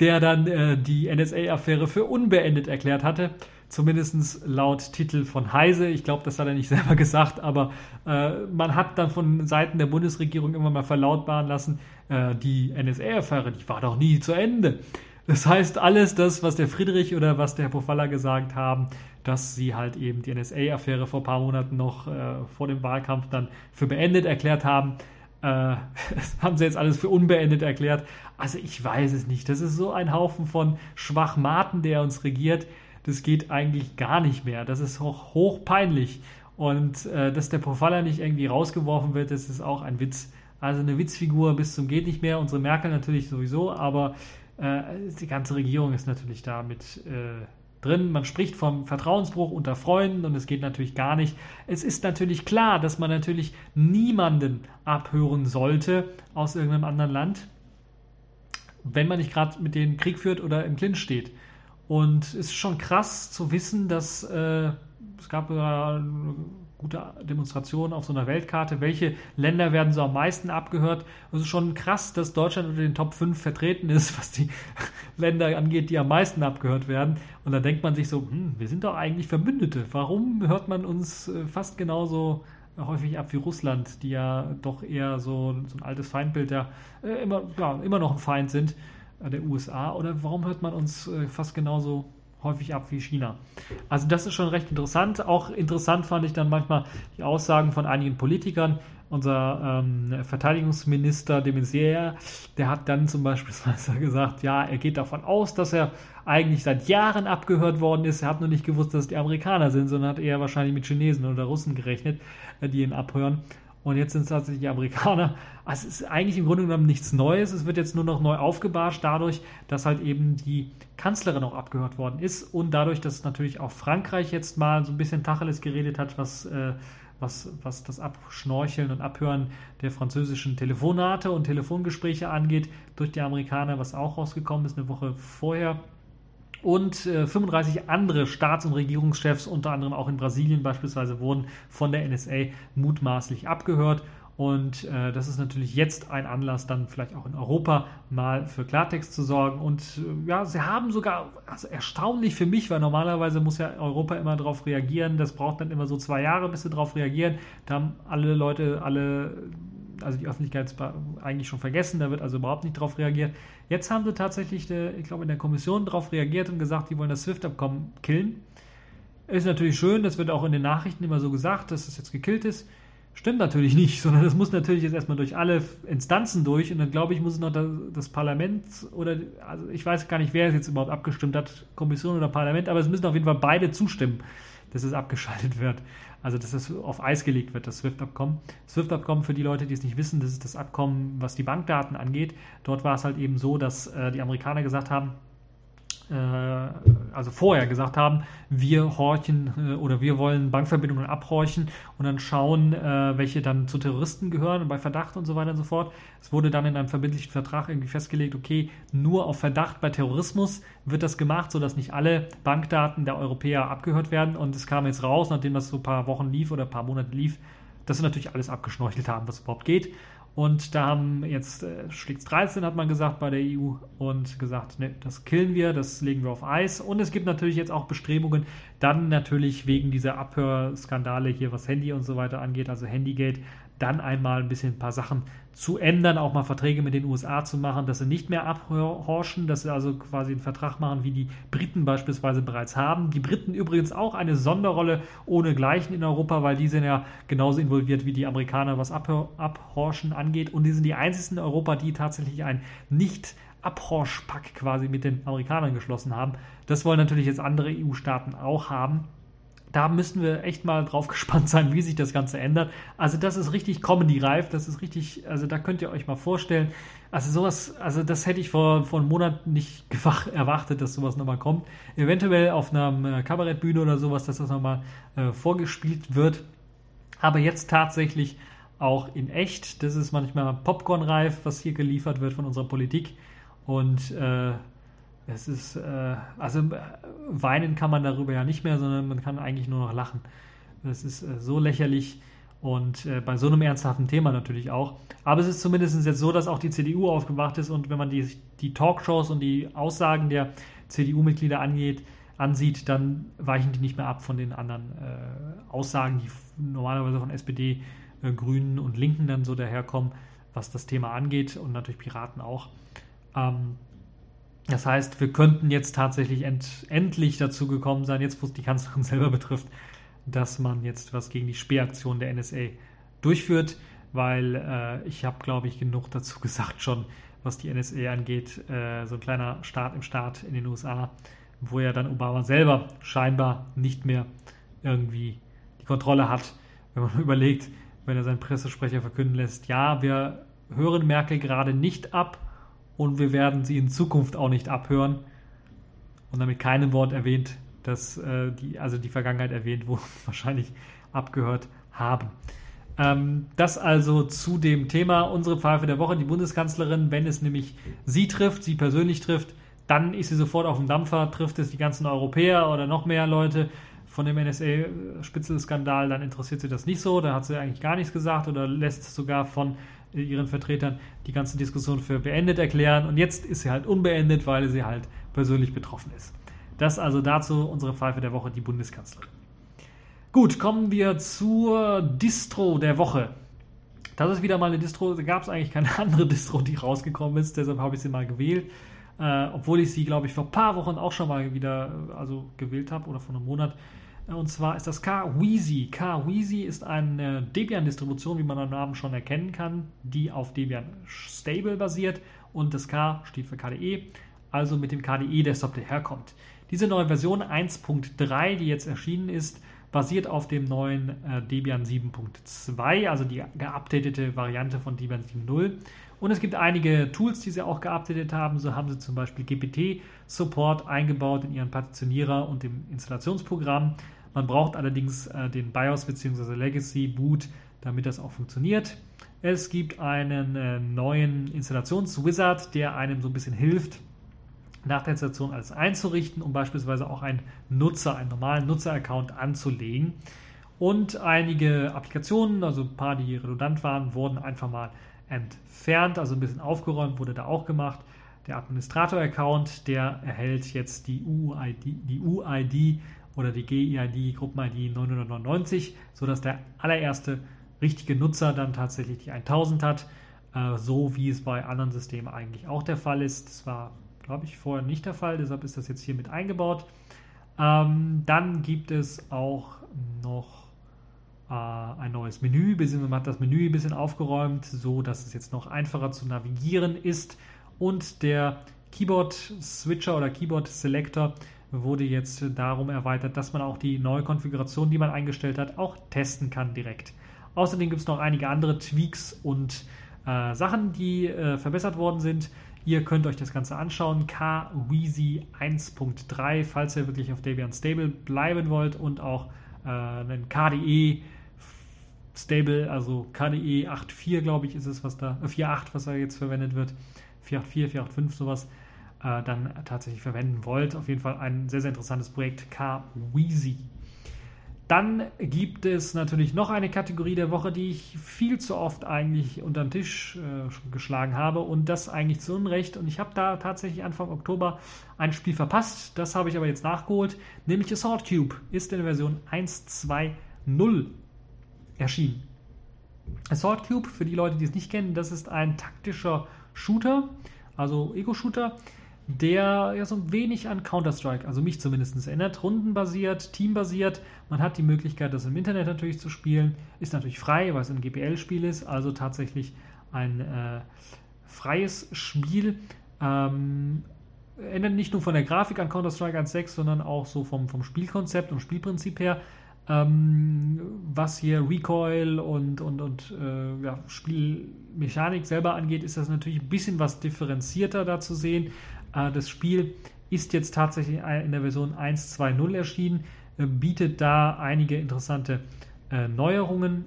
der dann äh, die NSA-Affäre für unbeendet erklärt hatte. Zumindest laut Titel von Heise. Ich glaube, das hat er nicht [LAUGHS] selber gesagt, aber äh, man hat dann von Seiten der Bundesregierung immer mal verlautbaren lassen, äh, die NSA-Affäre, die war doch nie zu Ende. Das heißt, alles das, was der Friedrich oder was der Herr Pofalla gesagt haben, dass sie halt eben die NSA-Affäre vor ein paar Monaten noch äh, vor dem Wahlkampf dann für beendet erklärt haben. Äh, [LAUGHS] das haben sie jetzt alles für unbeendet erklärt. Also ich weiß es nicht. Das ist so ein Haufen von Schwachmaten, der uns regiert. Das geht eigentlich gar nicht mehr. Das ist hoch, hoch peinlich. Und äh, dass der Profiler nicht irgendwie rausgeworfen wird, das ist auch ein Witz. Also eine Witzfigur bis zum geht nicht mehr. Unsere Merkel natürlich sowieso, aber äh, die ganze Regierung ist natürlich da mit äh, drin. Man spricht vom Vertrauensbruch unter Freunden und es geht natürlich gar nicht. Es ist natürlich klar, dass man natürlich niemanden abhören sollte aus irgendeinem anderen Land, wenn man nicht gerade mit denen Krieg führt oder im Clinch steht. Und es ist schon krass zu wissen, dass äh, es gab ja gute Demonstration auf so einer Weltkarte. Welche Länder werden so am meisten abgehört? Es ist schon krass, dass Deutschland unter den Top 5 vertreten ist, was die [LAUGHS] Länder angeht, die am meisten abgehört werden. Und da denkt man sich so, hm, wir sind doch eigentlich Verbündete. Warum hört man uns äh, fast genauso häufig ab wie Russland, die ja doch eher so, so ein altes Feindbild ja, äh, immer, ja, immer noch ein Feind sind äh, der USA? Oder warum hört man uns fast genauso häufig ab wie China. Also das ist schon recht interessant. Auch interessant fand ich dann manchmal die Aussagen von einigen Politikern. Unser ähm, Verteidigungsminister de Maizière, der hat dann zum Beispiel [LAUGHS] gesagt, ja, er geht davon aus, dass er eigentlich seit Jahren abgehört worden ist. Er hat nur nicht gewusst, dass es die Amerikaner sind, sondern hat eher wahrscheinlich mit Chinesen oder Russen gerechnet, äh, die ihn abhören. Und jetzt sind es tatsächlich die Amerikaner. Also es ist eigentlich im Grunde genommen nichts Neues. Es wird jetzt nur noch neu aufgebarscht dadurch, dass halt eben die Kanzlerin auch abgehört worden ist und dadurch, dass natürlich auch Frankreich jetzt mal so ein bisschen Tacheles geredet hat, was, äh, was, was das Abschnorcheln und Abhören der französischen Telefonate und Telefongespräche angeht durch die Amerikaner, was auch rausgekommen ist eine Woche vorher und äh, 35 andere Staats- und Regierungschefs, unter anderem auch in Brasilien beispielsweise, wurden von der NSA mutmaßlich abgehört. Und äh, das ist natürlich jetzt ein Anlass, dann vielleicht auch in Europa mal für Klartext zu sorgen. Und äh, ja, sie haben sogar, also erstaunlich für mich, weil normalerweise muss ja Europa immer darauf reagieren. Das braucht dann immer so zwei Jahre, bis sie darauf reagieren. Da haben alle Leute, alle also die Öffentlichkeit eigentlich schon vergessen, da wird also überhaupt nicht darauf reagiert. Jetzt haben sie tatsächlich, ich glaube, in der Kommission darauf reagiert und gesagt, die wollen das SWIFT-Abkommen killen. Ist natürlich schön, das wird auch in den Nachrichten immer so gesagt, dass es jetzt gekillt ist. Stimmt natürlich nicht, [LAUGHS] sondern das muss natürlich jetzt erstmal durch alle Instanzen durch und dann glaube ich, muss es noch das, das, Parlament oder, also ich weiß gar nicht, wer es jetzt überhaupt abgestimmt hat, Kommission oder Parlament, aber es müssen auf jeden Fall beide zustimmen, dass es abgeschaltet wird also dass es auf Eis gelegt wird, das SWIFT-Abkommen. SWIFT-Abkommen, für die Leute, die es nicht wissen, das ist das Abkommen, was die Bankdaten angeht. Dort war es halt eben so, dass äh, die Amerikaner gesagt haben, also vorher gesagt haben, wir horchen äh, oder wir wollen Bankverbindungen abhorchen und dann schauen, äh, welche dann zu Terroristen gehören bei Verdacht und so weiter und so fort. Es wurde dann in einem verbindlichen Vertrag irgendwie festgelegt, okay, nur auf Verdacht bei Terrorismus wird das gemacht, sodass nicht alle Bankdaten der Europäer abgehört werden. Und es kam jetzt raus, nachdem das so ein paar Wochen lief oder ein paar Monate lief, dass sie natürlich alles abgeschnorchelt haben, was überhaupt geht. Und da haben jetzt äh, schlägt 13, hat man gesagt bei der EU und gesagt, ne, das killen wir, das legen wir auf Eis. Und es gibt natürlich jetzt auch Bestrebungen, dann natürlich wegen dieser Abhörskandale hier, was Handy und so weiter angeht, also Handygate, dann einmal ein bisschen ein paar Sachen zu ändern, auch mal Verträge mit den USA zu machen, dass sie nicht mehr abhorchen, dass sie also quasi einen Vertrag machen, wie die Briten beispielsweise bereits haben. Die Briten übrigens auch eine Sonderrolle ohne Gleichen in Europa, weil die sind ja genauso involviert wie die Amerikaner, was Abhorchen angeht. Und die sind die einzigen in Europa, die tatsächlich ein nicht Abhorschpack quasi mit den Amerikanern geschlossen haben. Das wollen natürlich jetzt andere EU-Staaten auch haben da müssen wir echt mal drauf [LAUGHS] gespannt sein, wie sich das Ganze ändert. Also das ist richtig Comedy-reif, das ist richtig, also da könnt ihr euch mal vorstellen, also sowas, also das hätte ich vor, vor einem Monat nicht [LAUGHS] erwartet, dass sowas nochmal kommt. Eventuell auf einer äh, Kabarettbühne oder sowas, dass das nochmal äh, vorgespielt wird. Aber jetzt tatsächlich auch in echt. Das ist manchmal Popcorn-reif, was hier geliefert wird von unserer Politik. Und äh, es ist, äh, also äh, weinen kann man darüber ja nicht mehr, sondern man kann eigentlich nur noch lachen. Das ist äh, so lächerlich und äh, bei so einem ernsthaften Thema natürlich auch. Aber es ist zumindest jetzt so, dass auch die CDU aufgewacht ist und wenn man die, die Talkshows und die Aussagen der CDU-Mitglieder angeht, ansieht, dann weichen die nicht mehr ab von den anderen äh, Aussagen, die normalerweise von SPD, äh, Grünen und Linken dann so daherkommen, was das Thema angeht und natürlich Piraten auch. Ähm, das heißt, wir könnten jetzt tatsächlich end, endlich dazu gekommen sein, jetzt wo es die Kanzlerin [LAUGHS] selber betrifft, dass man jetzt was gegen die Sperraktion der NSA durchführt, weil äh, ich habe, glaube ich, genug dazu [LAUGHS] gesagt schon, was die NSA angeht. Äh, so ein kleiner Staat im Staat in den USA, wo ja dann Obama selber scheinbar nicht mehr irgendwie die Kontrolle hat, wenn man [LAUGHS] überlegt, wenn er seinen Pressesprecher verkünden lässt, ja, wir hören Merkel gerade nicht ab, und wir werden sie in Zukunft auch nicht abhören. Und damit keinem Wort erwähnt, dass äh, die, also die Vergangenheit erwähnt, wo [LAUGHS] wahrscheinlich abgehört haben. Ähm, das also zu dem Thema unsere Pfeife der Woche, die Bundeskanzlerin, wenn es nämlich sie trifft, sie persönlich trifft, dann ist sie sofort auf dem Dampfer, trifft es die ganzen Europäer oder noch mehr Leute von dem NSA-Spitzelskandal, dann interessiert sie das nicht so, da hat sie eigentlich gar nichts gesagt oder lässt sogar von ihren Vertretern die ganze Diskussion für beendet erklären. Und jetzt ist sie halt unbeendet, weil sie halt persönlich betroffen ist. Das also dazu unsere Pfeife der Woche, die Bundeskanzlerin. Gut, kommen wir zur Distro der Woche. Das ist wieder mal eine Distro, da gab es eigentlich keine [LAUGHS] andere Distro, die rausgekommen ist, deshalb habe ich sie mal gewählt. Äh, obwohl ich sie, glaube ich, vor ein paar Wochen auch schon mal wieder also gewählt habe oder vor einem Monat. Und zwar ist das. KWeezy ist eine Debian-Distribution, wie man am Namen schon erkennen kann, die auf Debian Stable basiert. Und das K steht für KDE, also mit dem KDE-Desktop, der herkommt. Diese neue Version 1.3, die jetzt erschienen ist, basiert auf dem neuen äh, Debian 7.2, also die geupdatete Variante von Debian 7.0. Und es gibt einige Tools, die sie auch geupdatet haben. So haben sie zum Beispiel GPT-Support eingebaut in ihren Partitionierer und im Installationsprogramm. Man braucht allerdings äh, den BIOS bzw. Legacy Boot, damit das auch funktioniert. Es gibt einen äh, neuen Installationswizard, der einem so ein bisschen hilft, nach der Installation alles einzurichten, um beispielsweise auch einen Nutzer, einen normalen Nutzeraccount anzulegen. Und einige Applikationen, also ein paar, die redundant waren, wurden einfach mal entfernt, also ein bisschen aufgeräumt wurde da auch gemacht. Der Administrator-Account, der erhält jetzt die UID, die UID oder die GID, Gruppen-ID 999, sodass der allererste richtige Nutzer dann tatsächlich die 1000 hat, äh, so wie es bei anderen Systemen eigentlich auch der Fall ist. Das war, glaube ich, vorher nicht der Fall, deshalb ist das jetzt hier mit eingebaut. Ähm, dann gibt es auch noch äh, ein neues Menü, beziehungsweise man hat das Menü ein bisschen aufgeräumt, so dass es jetzt noch einfacher zu navigieren ist und der Keyboard Switcher oder Keyboard Selector wurde jetzt darum erweitert, dass man auch die neue Konfiguration, die man eingestellt hat, auch testen kann direkt. Außerdem gibt es noch einige andere Tweaks und äh, Sachen, die äh, verbessert worden sind. Ihr könnt euch das Ganze anschauen. KWeezy 1.3, falls ihr wirklich auf Debian Stable bleiben wollt und auch äh, einen KDE Stable, also KDE 8.4, glaube ich, ist es, was da, 4.8, äh, was da jetzt verwendet wird. 4.8.4, 4.8.5, sowas äh, dann tatsächlich verwenden wollt. Auf jeden Fall ein sehr, sehr interessantes Projekt, KWeezy. Dann gibt es natürlich noch eine Kategorie der Woche, die ich viel zu oft eigentlich unter den Tisch äh, geschlagen habe und das eigentlich zu Unrecht. Und ich habe da tatsächlich Anfang Oktober ein Spiel verpasst. Das habe ich aber jetzt nachgeholt, nämlich Assault Cube ist in der Version 1.2.0 erschienen. Assault Cube, für die Leute, die es nicht kennen, das ist ein taktischer Shooter, also Ego-Shooter der ja so ein wenig an Counter-Strike, also mich zumindest erinnert. Rundenbasiert, teambasiert. Man hat die Möglichkeit, das im Internet natürlich zu spielen. Ist natürlich frei, weil es ein GPL-Spiel ist, also tatsächlich ein äh, freies Spiel. Ähm, ändert nicht nur von der Grafik an Counter-Strike 1.6, sondern auch so vom, vom Spielkonzept und Spielprinzip her. Ähm, was hier Recoil und, und, und äh, ja, Spielmechanik selber angeht, ist das natürlich ein bisschen was differenzierter da zu sehen. Äh, das Spiel ist jetzt tatsächlich in der Version 1.2.0 erschienen, äh, bietet da einige interessante äh, Neuerungen.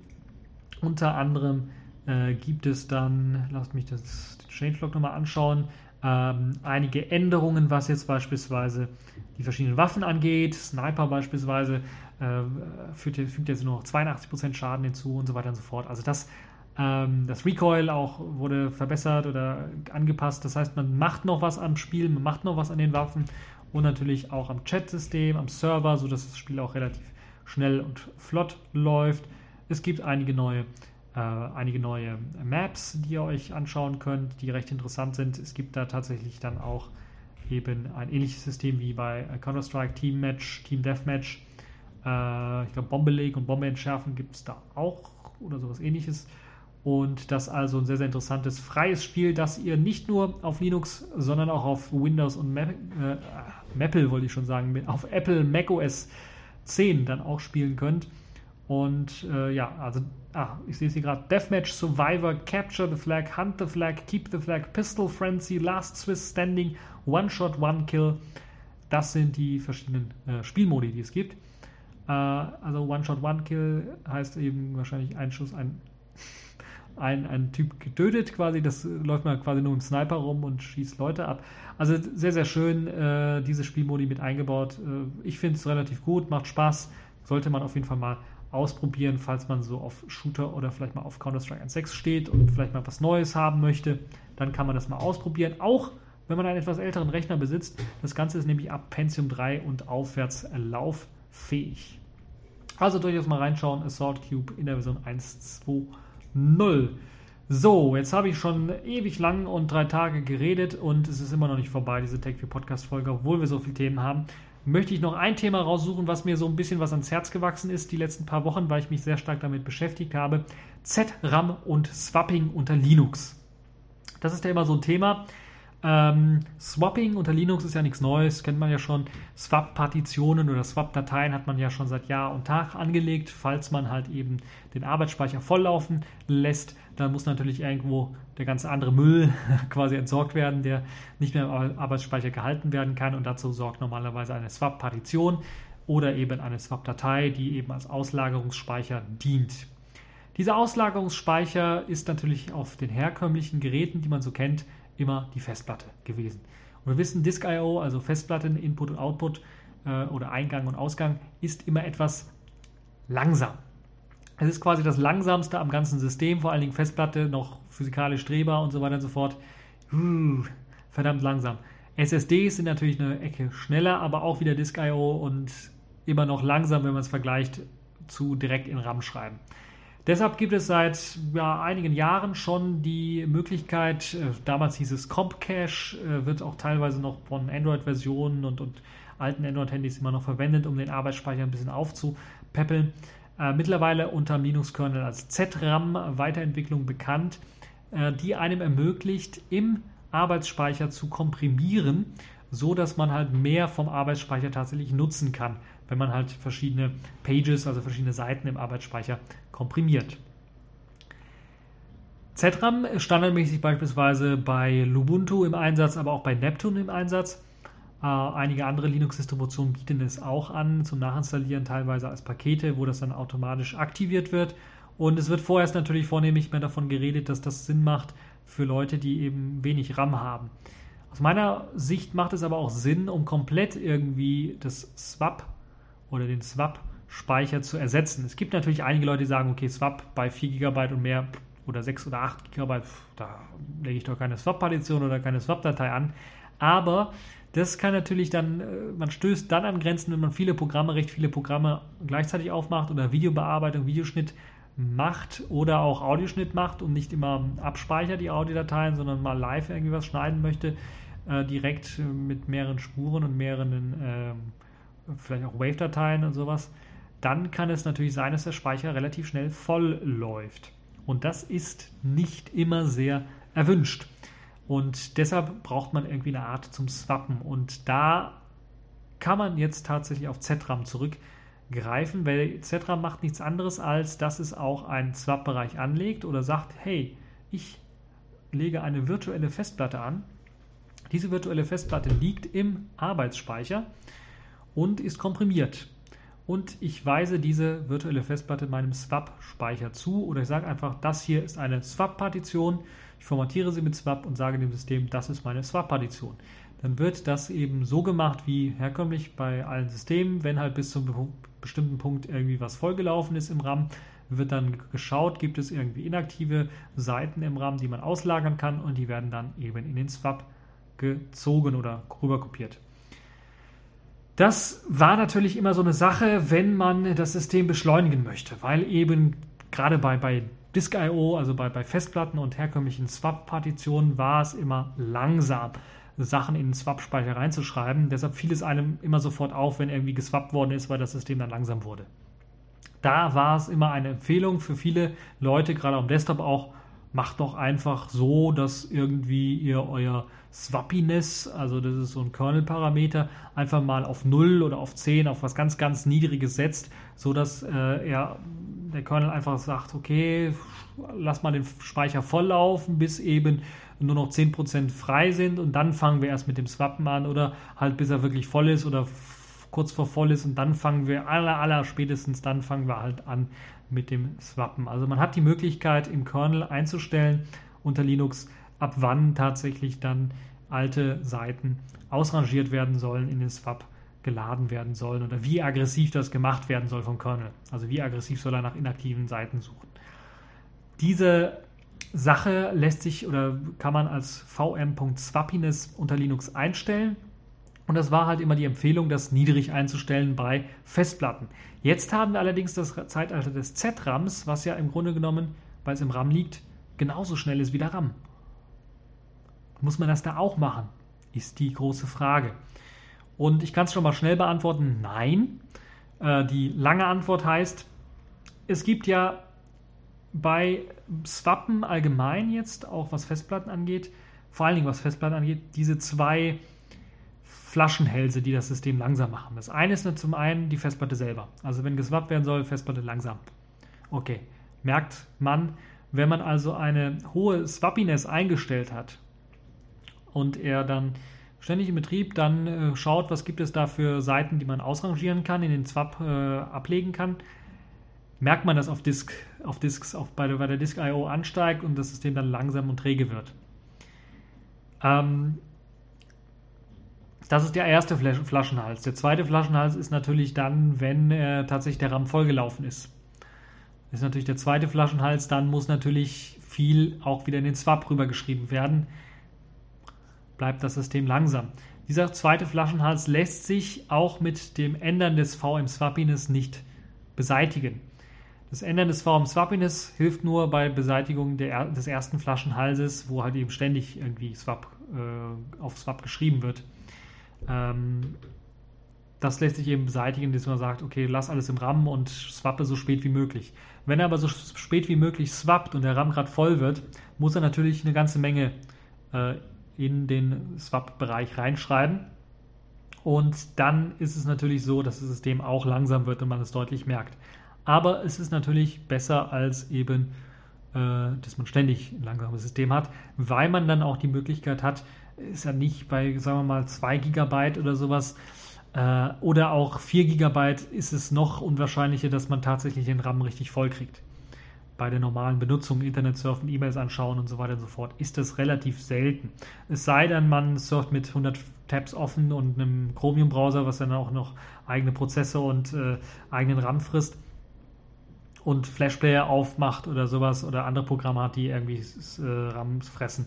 Unter anderem gibt es dann, lasst mich das den Changelog nochmal anschauen, ähm, einige Änderungen, was jetzt beispielsweise die verschiedenen Waffen angeht. Sniper beispielsweise äh, fügt, fügt jetzt nur noch 82% Schaden hinzu und so weiter und so fort. Also das das Recoil auch wurde verbessert oder angepasst. Das heißt, man macht noch was am Spiel, man macht noch was an den Waffen und natürlich auch am Chat-System, am Server, sodass das Spiel auch relativ schnell und flott läuft. Es gibt einige neue, äh, einige neue Maps, die ihr euch anschauen könnt, die recht interessant sind. Es gibt da tatsächlich dann auch eben ein ähnliches System wie bei Counter-Strike Team Match, Team Deathmatch. Äh, ich glaube, Bombe legen und Bombe entschärfen gibt es da auch oder sowas ähnliches. Und das also ein sehr, sehr interessantes freies Spiel, das ihr nicht nur auf Linux, sondern auch auf Windows und Mac, äh, wollte ich schon sagen, auf Apple macOS 10 dann auch spielen könnt. Und äh, ja, also, ah, ich sehe es hier gerade: Deathmatch, Survivor, Capture the Flag, Hunt the Flag, Keep the Flag, Pistol Frenzy, Last Swiss Standing, One Shot, One Kill. Das sind die verschiedenen äh, Spielmodi, die es gibt. Äh, also One Shot, One Kill heißt eben wahrscheinlich ein Schuss, ein ein, ein Typ getötet quasi. Das läuft man quasi nur im Sniper rum und schießt Leute ab. Also sehr, sehr schön, äh, diese Spielmodi mit eingebaut. Äh, ich finde es relativ gut, macht Spaß. Sollte man auf jeden Fall mal ausprobieren, falls man so auf Shooter oder vielleicht mal auf Counter-Strike 1.6 steht und vielleicht mal was Neues haben möchte. Dann kann man das mal ausprobieren. Auch wenn man einen etwas älteren Rechner besitzt. Das Ganze ist nämlich ab Pentium 3 und aufwärts lauffähig. Also durchaus mal reinschauen. Assault Cube in der Version 1.2 0. So, jetzt habe ich schon ewig lang und drei Tage geredet und es ist immer noch nicht vorbei, diese Tech 4 Podcast Folge, obwohl wir so viele Themen haben. Möchte ich noch ein Thema raussuchen, was mir so ein bisschen was ans Herz gewachsen ist die letzten paar Wochen, weil ich mich sehr stark damit beschäftigt habe. ZRAM und Swapping unter Linux. Das ist ja immer so ein Thema. Ähm, Swapping unter Linux ist ja nichts Neues, kennt man ja schon. Swap-Partitionen oder Swap-Dateien hat man ja schon seit Jahr und Tag angelegt. Falls man halt eben den Arbeitsspeicher volllaufen lässt, dann muss natürlich irgendwo der ganze andere Müll [LAUGHS] quasi entsorgt werden, der nicht mehr im Arbeitsspeicher gehalten werden kann. Und dazu sorgt normalerweise eine Swap-Partition oder eben eine Swap-Datei, die eben als Auslagerungsspeicher dient. Dieser Auslagerungsspeicher ist natürlich auf den herkömmlichen Geräten, die man so kennt, immer die Festplatte gewesen. Und wir wissen, Disk I.O., also Festplatten, Input und Output äh, oder Eingang und Ausgang, ist immer etwas langsam. Es ist quasi das langsamste am ganzen System, vor allen Dingen Festplatte, noch physikalisch drehbar und so weiter und so fort. Verdammt langsam. SSDs sind natürlich eine Ecke schneller, aber auch wieder Disk I.O. und immer noch langsam, wenn man es vergleicht zu direkt in RAM schreiben. Deshalb gibt es seit ja, einigen Jahren schon die Möglichkeit, äh, damals hieß es Compcache, äh, wird auch teilweise noch von Android-Versionen und, und alten Android-Handys immer noch verwendet, um den Arbeitsspeicher ein bisschen aufzupäppeln. Äh, mittlerweile unter Linux-Kernel als ZRAM-Weiterentwicklung bekannt, äh, die einem ermöglicht, im Arbeitsspeicher zu komprimieren, so dass man halt mehr vom Arbeitsspeicher tatsächlich nutzen kann, wenn man halt verschiedene Pages, also verschiedene Seiten im Arbeitsspeicher komprimiert. ZRAM ist standardmäßig beispielsweise bei Lubuntu im Einsatz, aber auch bei Neptune im Einsatz. Äh, einige andere Linux-Distributionen bieten es auch an zum Nachinstallieren, teilweise als Pakete, wo das dann automatisch aktiviert wird. Und es wird vorerst natürlich vornehmlich mehr davon geredet, dass das Sinn macht für Leute, die eben wenig RAM haben. Aus meiner Sicht macht es aber auch Sinn, um komplett irgendwie das Swap oder den Swap Speicher zu ersetzen. Es gibt natürlich einige Leute, die sagen, okay, Swap bei 4 GB und mehr oder 6 oder 8 GB, da lege ich doch keine Swap-Partition oder keine Swap-Datei an. Aber das kann natürlich dann, äh, man stößt dann an Grenzen, wenn man viele Programme, recht viele Programme gleichzeitig aufmacht oder Videobearbeitung, Videoschnitt macht oder auch Audioschnitt macht und nicht immer abspeichert die Audiodateien, sondern mal live irgendwie was schneiden möchte, äh, direkt mit mehreren Spuren und mehreren, äh, vielleicht auch Wave-Dateien und sowas, dann kann es natürlich sein, dass der Speicher relativ schnell voll läuft. Und das ist nicht immer sehr erwünscht. Und deshalb braucht man irgendwie eine Art zum Swappen. Und da kann man jetzt tatsächlich auf ZRAM zurückgreifen, weil ZRAM macht nichts anderes, als dass es auch einen Swap-Bereich anlegt oder sagt, hey, ich lege eine virtuelle Festplatte an. Diese virtuelle Festplatte liegt im Arbeitsspeicher und ist komprimiert. Und ich weise diese virtuelle Festplatte meinem Swap-Speicher zu oder ich sage einfach, das hier ist eine Swap-Partition ich formatiere sie mit Swap und sage dem System, das ist meine Swap-Partition. Dann wird das eben so gemacht wie herkömmlich bei allen Systemen. Wenn halt bis zum bestimmten Punkt irgendwie was vollgelaufen ist im RAM, wird dann geschaut, gibt es irgendwie inaktive Seiten im RAM, die man auslagern kann und die werden dann eben in den Swap gezogen oder rüberkopiert. Das war natürlich immer so eine Sache, wenn man das System beschleunigen möchte, weil eben gerade bei, bei Disk.io, also bei, bei Festplatten und herkömmlichen Swap-Partitionen, war es immer langsam, Sachen in den Swap-Speicher reinzuschreiben. Deshalb fiel es einem immer sofort auf, wenn irgendwie geswappt worden ist, weil das System dann langsam wurde. Da war es immer eine Empfehlung für viele Leute, gerade am Desktop auch, macht doch einfach so, dass irgendwie ihr euer Swappiness, also das ist so ein Kernel-Parameter, einfach mal auf 0 oder auf 10, auf was ganz, ganz Niedriges setzt, sodass äh, er der Kernel einfach sagt, okay, lass mal den Speicher volllaufen, bis eben nur noch 10% frei sind und dann fangen wir erst mit dem Swappen an oder halt bis er wirklich voll ist oder kurz vor voll ist und dann fangen wir aller, aller spätestens dann fangen wir halt an mit dem Swappen. Also man hat die Möglichkeit im Kernel einzustellen unter Linux, ab wann tatsächlich dann alte Seiten ausrangiert werden sollen in den Swap geladen werden sollen oder wie aggressiv das gemacht werden soll vom Kernel. Also wie aggressiv soll er nach inaktiven Seiten suchen. Diese Sache lässt sich oder kann man als vm.swappiness unter Linux einstellen. Und das war halt immer die Empfehlung, das niedrig einzustellen bei Festplatten. Jetzt haben wir allerdings das Zeitalter des Z-RAMs, was ja im Grunde genommen, weil es im RAM liegt, genauso schnell ist wie der RAM. Muss man das da auch machen? Ist die große Frage. Und ich kann es schon mal schnell beantworten, nein. Äh, die lange Antwort heißt, es gibt ja bei Swappen allgemein jetzt, auch was Festplatten angeht, vor allen Dingen was Festplatten angeht, diese zwei Flaschenhälse, die das System langsam machen. Das eine ist zum einen die Festplatte selber. Also wenn geswappt werden soll, Festplatte langsam. Okay, merkt man, wenn man also eine hohe Swappiness eingestellt hat und er dann ständig in Betrieb, dann äh, schaut, was gibt es da für Seiten, die man ausrangieren kann, in den Swap äh, ablegen kann. Merkt man, dass auf, Disk, auf Disks auf, bei, der, bei der Disk.io ansteigt und das System dann langsam und träge wird. Ähm, das ist der erste Flaschenhals. Der zweite Flaschenhals ist natürlich dann, wenn äh, tatsächlich der RAM vollgelaufen ist. Das ist natürlich der zweite Flaschenhals. Dann muss natürlich viel auch wieder in den Swap rübergeschrieben werden bleibt das System langsam. Dieser zweite Flaschenhals lässt sich auch mit dem Ändern des VM-Swappiness nicht beseitigen. Das Ändern des VM-Swappiness hilft nur bei Beseitigung der, des ersten Flaschenhalses, wo halt eben ständig irgendwie Swap, äh, auf Swap geschrieben wird. Ähm, das lässt sich eben beseitigen, dass man sagt, okay, lass alles im RAM und swappe so spät wie möglich. Wenn er aber so spät wie möglich swappt und der RAM gerade voll wird, muss er natürlich eine ganze Menge äh, in den Swap-Bereich reinschreiben. Und dann ist es natürlich so, dass das System auch langsam wird und man es deutlich merkt. Aber es ist natürlich besser als eben, äh, dass man ständig ein langsames System hat, weil man dann auch die Möglichkeit hat, ist ja nicht bei, sagen wir mal, 2 GB oder sowas äh, oder auch 4 GB ist es noch unwahrscheinlicher, dass man tatsächlich den RAM richtig voll kriegt. bei der normalen Benutzung, Internet surfen, E-Mails anschauen und so weiter und so fort, ist das relativ selten. Es sei denn, man surft mit 100 Tabs offen und einem Chromium-Browser, was dann auch noch eigene Prozesse und äh, eigenen RAM frisst und Flashplayer aufmacht oder sowas oder andere Programme hat, die irgendwie äh, RAM fressen,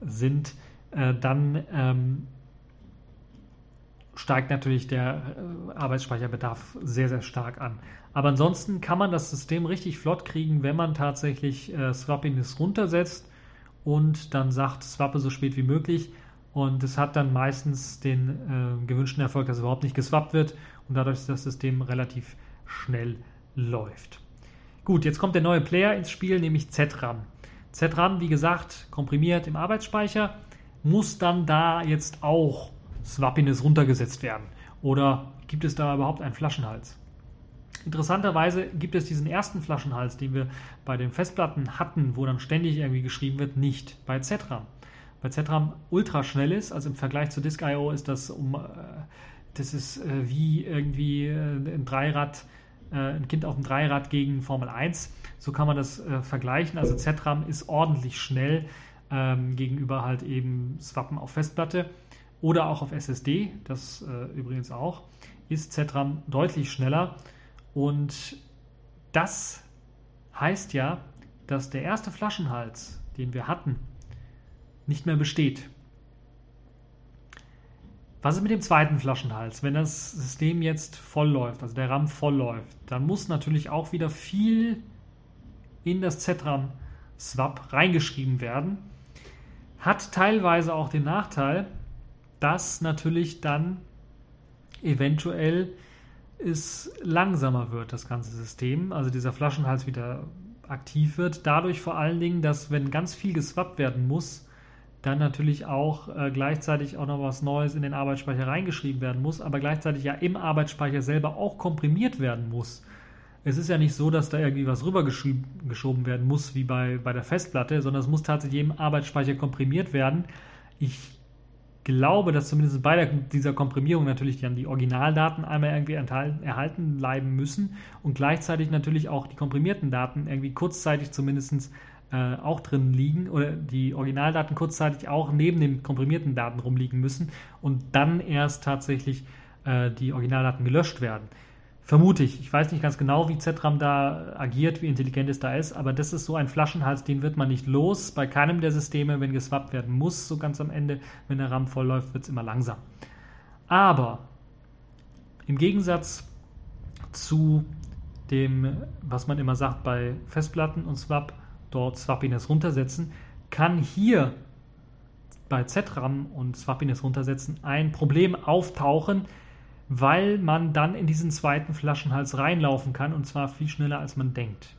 sind, äh, dann ähm, steigt natürlich der äh, Arbeitsspeicherbedarf sehr, sehr stark an. Aber ansonsten kann man das System richtig flott kriegen, wenn man tatsächlich äh, Swappiness runtersetzt und dann sagt, swappe so spät wie möglich. Und es hat dann meistens den äh, gewünschten Erfolg, dass überhaupt nicht geswappt wird und dadurch das System relativ schnell läuft. Gut, jetzt kommt der neue Player ins Spiel, nämlich ZRAM. ZRAM, wie gesagt, komprimiert im Arbeitsspeicher, muss dann da jetzt auch Swappiness runtergesetzt werden? Oder gibt es da überhaupt einen Flaschenhals? Interessanterweise gibt es diesen ersten Flaschenhals, den wir bei den Festplatten hatten, wo dann ständig irgendwie geschrieben wird, nicht bei ZRAM. Bei ZRAM ultra schnell ist, also im Vergleich zu Disk.io ist das um, äh, das ist äh, wie irgendwie äh, ein Dreirad, ein Kind auf dem Dreirad gegen Formel 1. So kann man das vergleichen. Also ZRAM ist ordentlich schnell ähm, gegenüber halt eben Swappen auf Festplatte oder auch auf SSD, das äh, übrigens auch, ist ZRAM deutlich schneller. Und das heißt ja, dass der erste Flaschenhals, den wir hatten, nicht mehr besteht. Was ist mit dem zweiten Flaschenhals? Wenn das System jetzt voll läuft, also der RAM voll läuft, dann muss natürlich auch wieder viel in das ZRAM-Swap reingeschrieben werden. Hat teilweise auch den Nachteil, dass natürlich dann eventuell es langsamer wird, das ganze System, also dieser Flaschenhals wieder aktiv wird. Dadurch vor allen Dingen, dass wenn ganz viel geswappt werden muss, dann natürlich auch äh, gleichzeitig auch noch was Neues in den Arbeitsspeicher reingeschrieben werden muss, aber gleichzeitig ja im Arbeitsspeicher selber auch komprimiert werden muss. Es ist ja nicht so, dass da irgendwie was rübergeschoben werden muss, wie bei, bei der Festplatte, sondern es muss tatsächlich im Arbeitsspeicher komprimiert werden. Ich glaube, dass zumindest bei der, dieser Komprimierung natürlich dann die Originaldaten einmal irgendwie enthalten, erhalten bleiben müssen und gleichzeitig natürlich auch die komprimierten Daten irgendwie kurzzeitig zumindest äh, auch drin liegen oder die Originaldaten kurzzeitig auch neben den komprimierten Daten rumliegen müssen und dann erst tatsächlich äh, die Originaldaten gelöscht werden. Vermute ich. Ich weiß nicht ganz genau, wie ZRAM da agiert, wie intelligent es da ist, aber das ist so ein Flaschenhals, den wird man nicht los. Bei keinem der Systeme, wenn geswappt werden muss, so ganz am Ende, wenn der RAM voll läuft, wird es immer langsam. Aber im Gegensatz zu dem, was man immer sagt bei Festplatten und Swap, dort Swappiness runtersetzen, kann hier bei ZRAM und Swappiness runtersetzen ein Problem auftauchen, weil man dann in diesen zweiten Flaschenhals reinlaufen kann und zwar viel schneller als man denkt.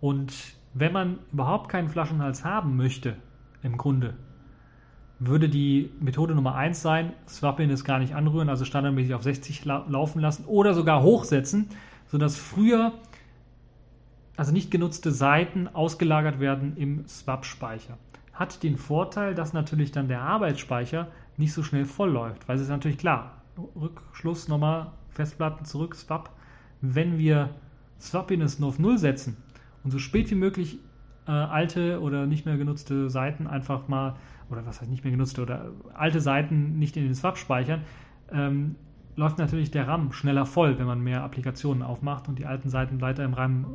Und wenn man überhaupt keinen Flaschenhals haben möchte, im Grunde, würde die Methode Nummer 1 sein, Swapping ist gar nicht anrühren, also standardmäßig auf 60 la laufen lassen oder sogar hochsetzen, sodass früher, also nicht genutzte Seiten ausgelagert werden im Swap-Speicher. Hat den Vorteil, dass natürlich dann der Arbeitsspeicher nicht so schnell voll läuft, weil es ist natürlich klar, Rückschluss nochmal, Festplatten zurück, Swap. Wenn wir Swappiness nur auf 0 setzen und so spät wie möglich äh, alte oder nicht mehr genutzte Seiten einfach mal, oder was heißt nicht mehr genutzte, oder alte Seiten nicht in den Swap speichern, ähm, läuft natürlich der RAM schneller voll, wenn man mehr Applikationen aufmacht und die alten Seiten weiter im RAM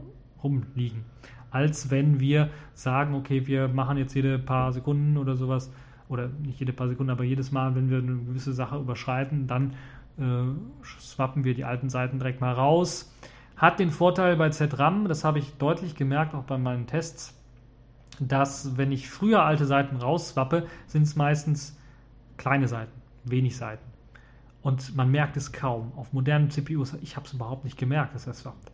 rumliegen. Als wenn wir sagen, okay, wir machen jetzt jede paar Sekunden oder sowas oder nicht jede paar Sekunden, aber jedes Mal, wenn wir eine gewisse Sache überschreiten, dann äh, swappen wir die alten Seiten direkt mal raus. Hat den Vorteil bei ZRAM, das habe ich deutlich gemerkt, auch bei meinen Tests, dass wenn ich früher alte Seiten rausswappe, sind es meistens kleine Seiten, wenig Seiten. Und man merkt es kaum. Auf modernen CPUs, ich habe es überhaupt nicht gemerkt, dass er swappt.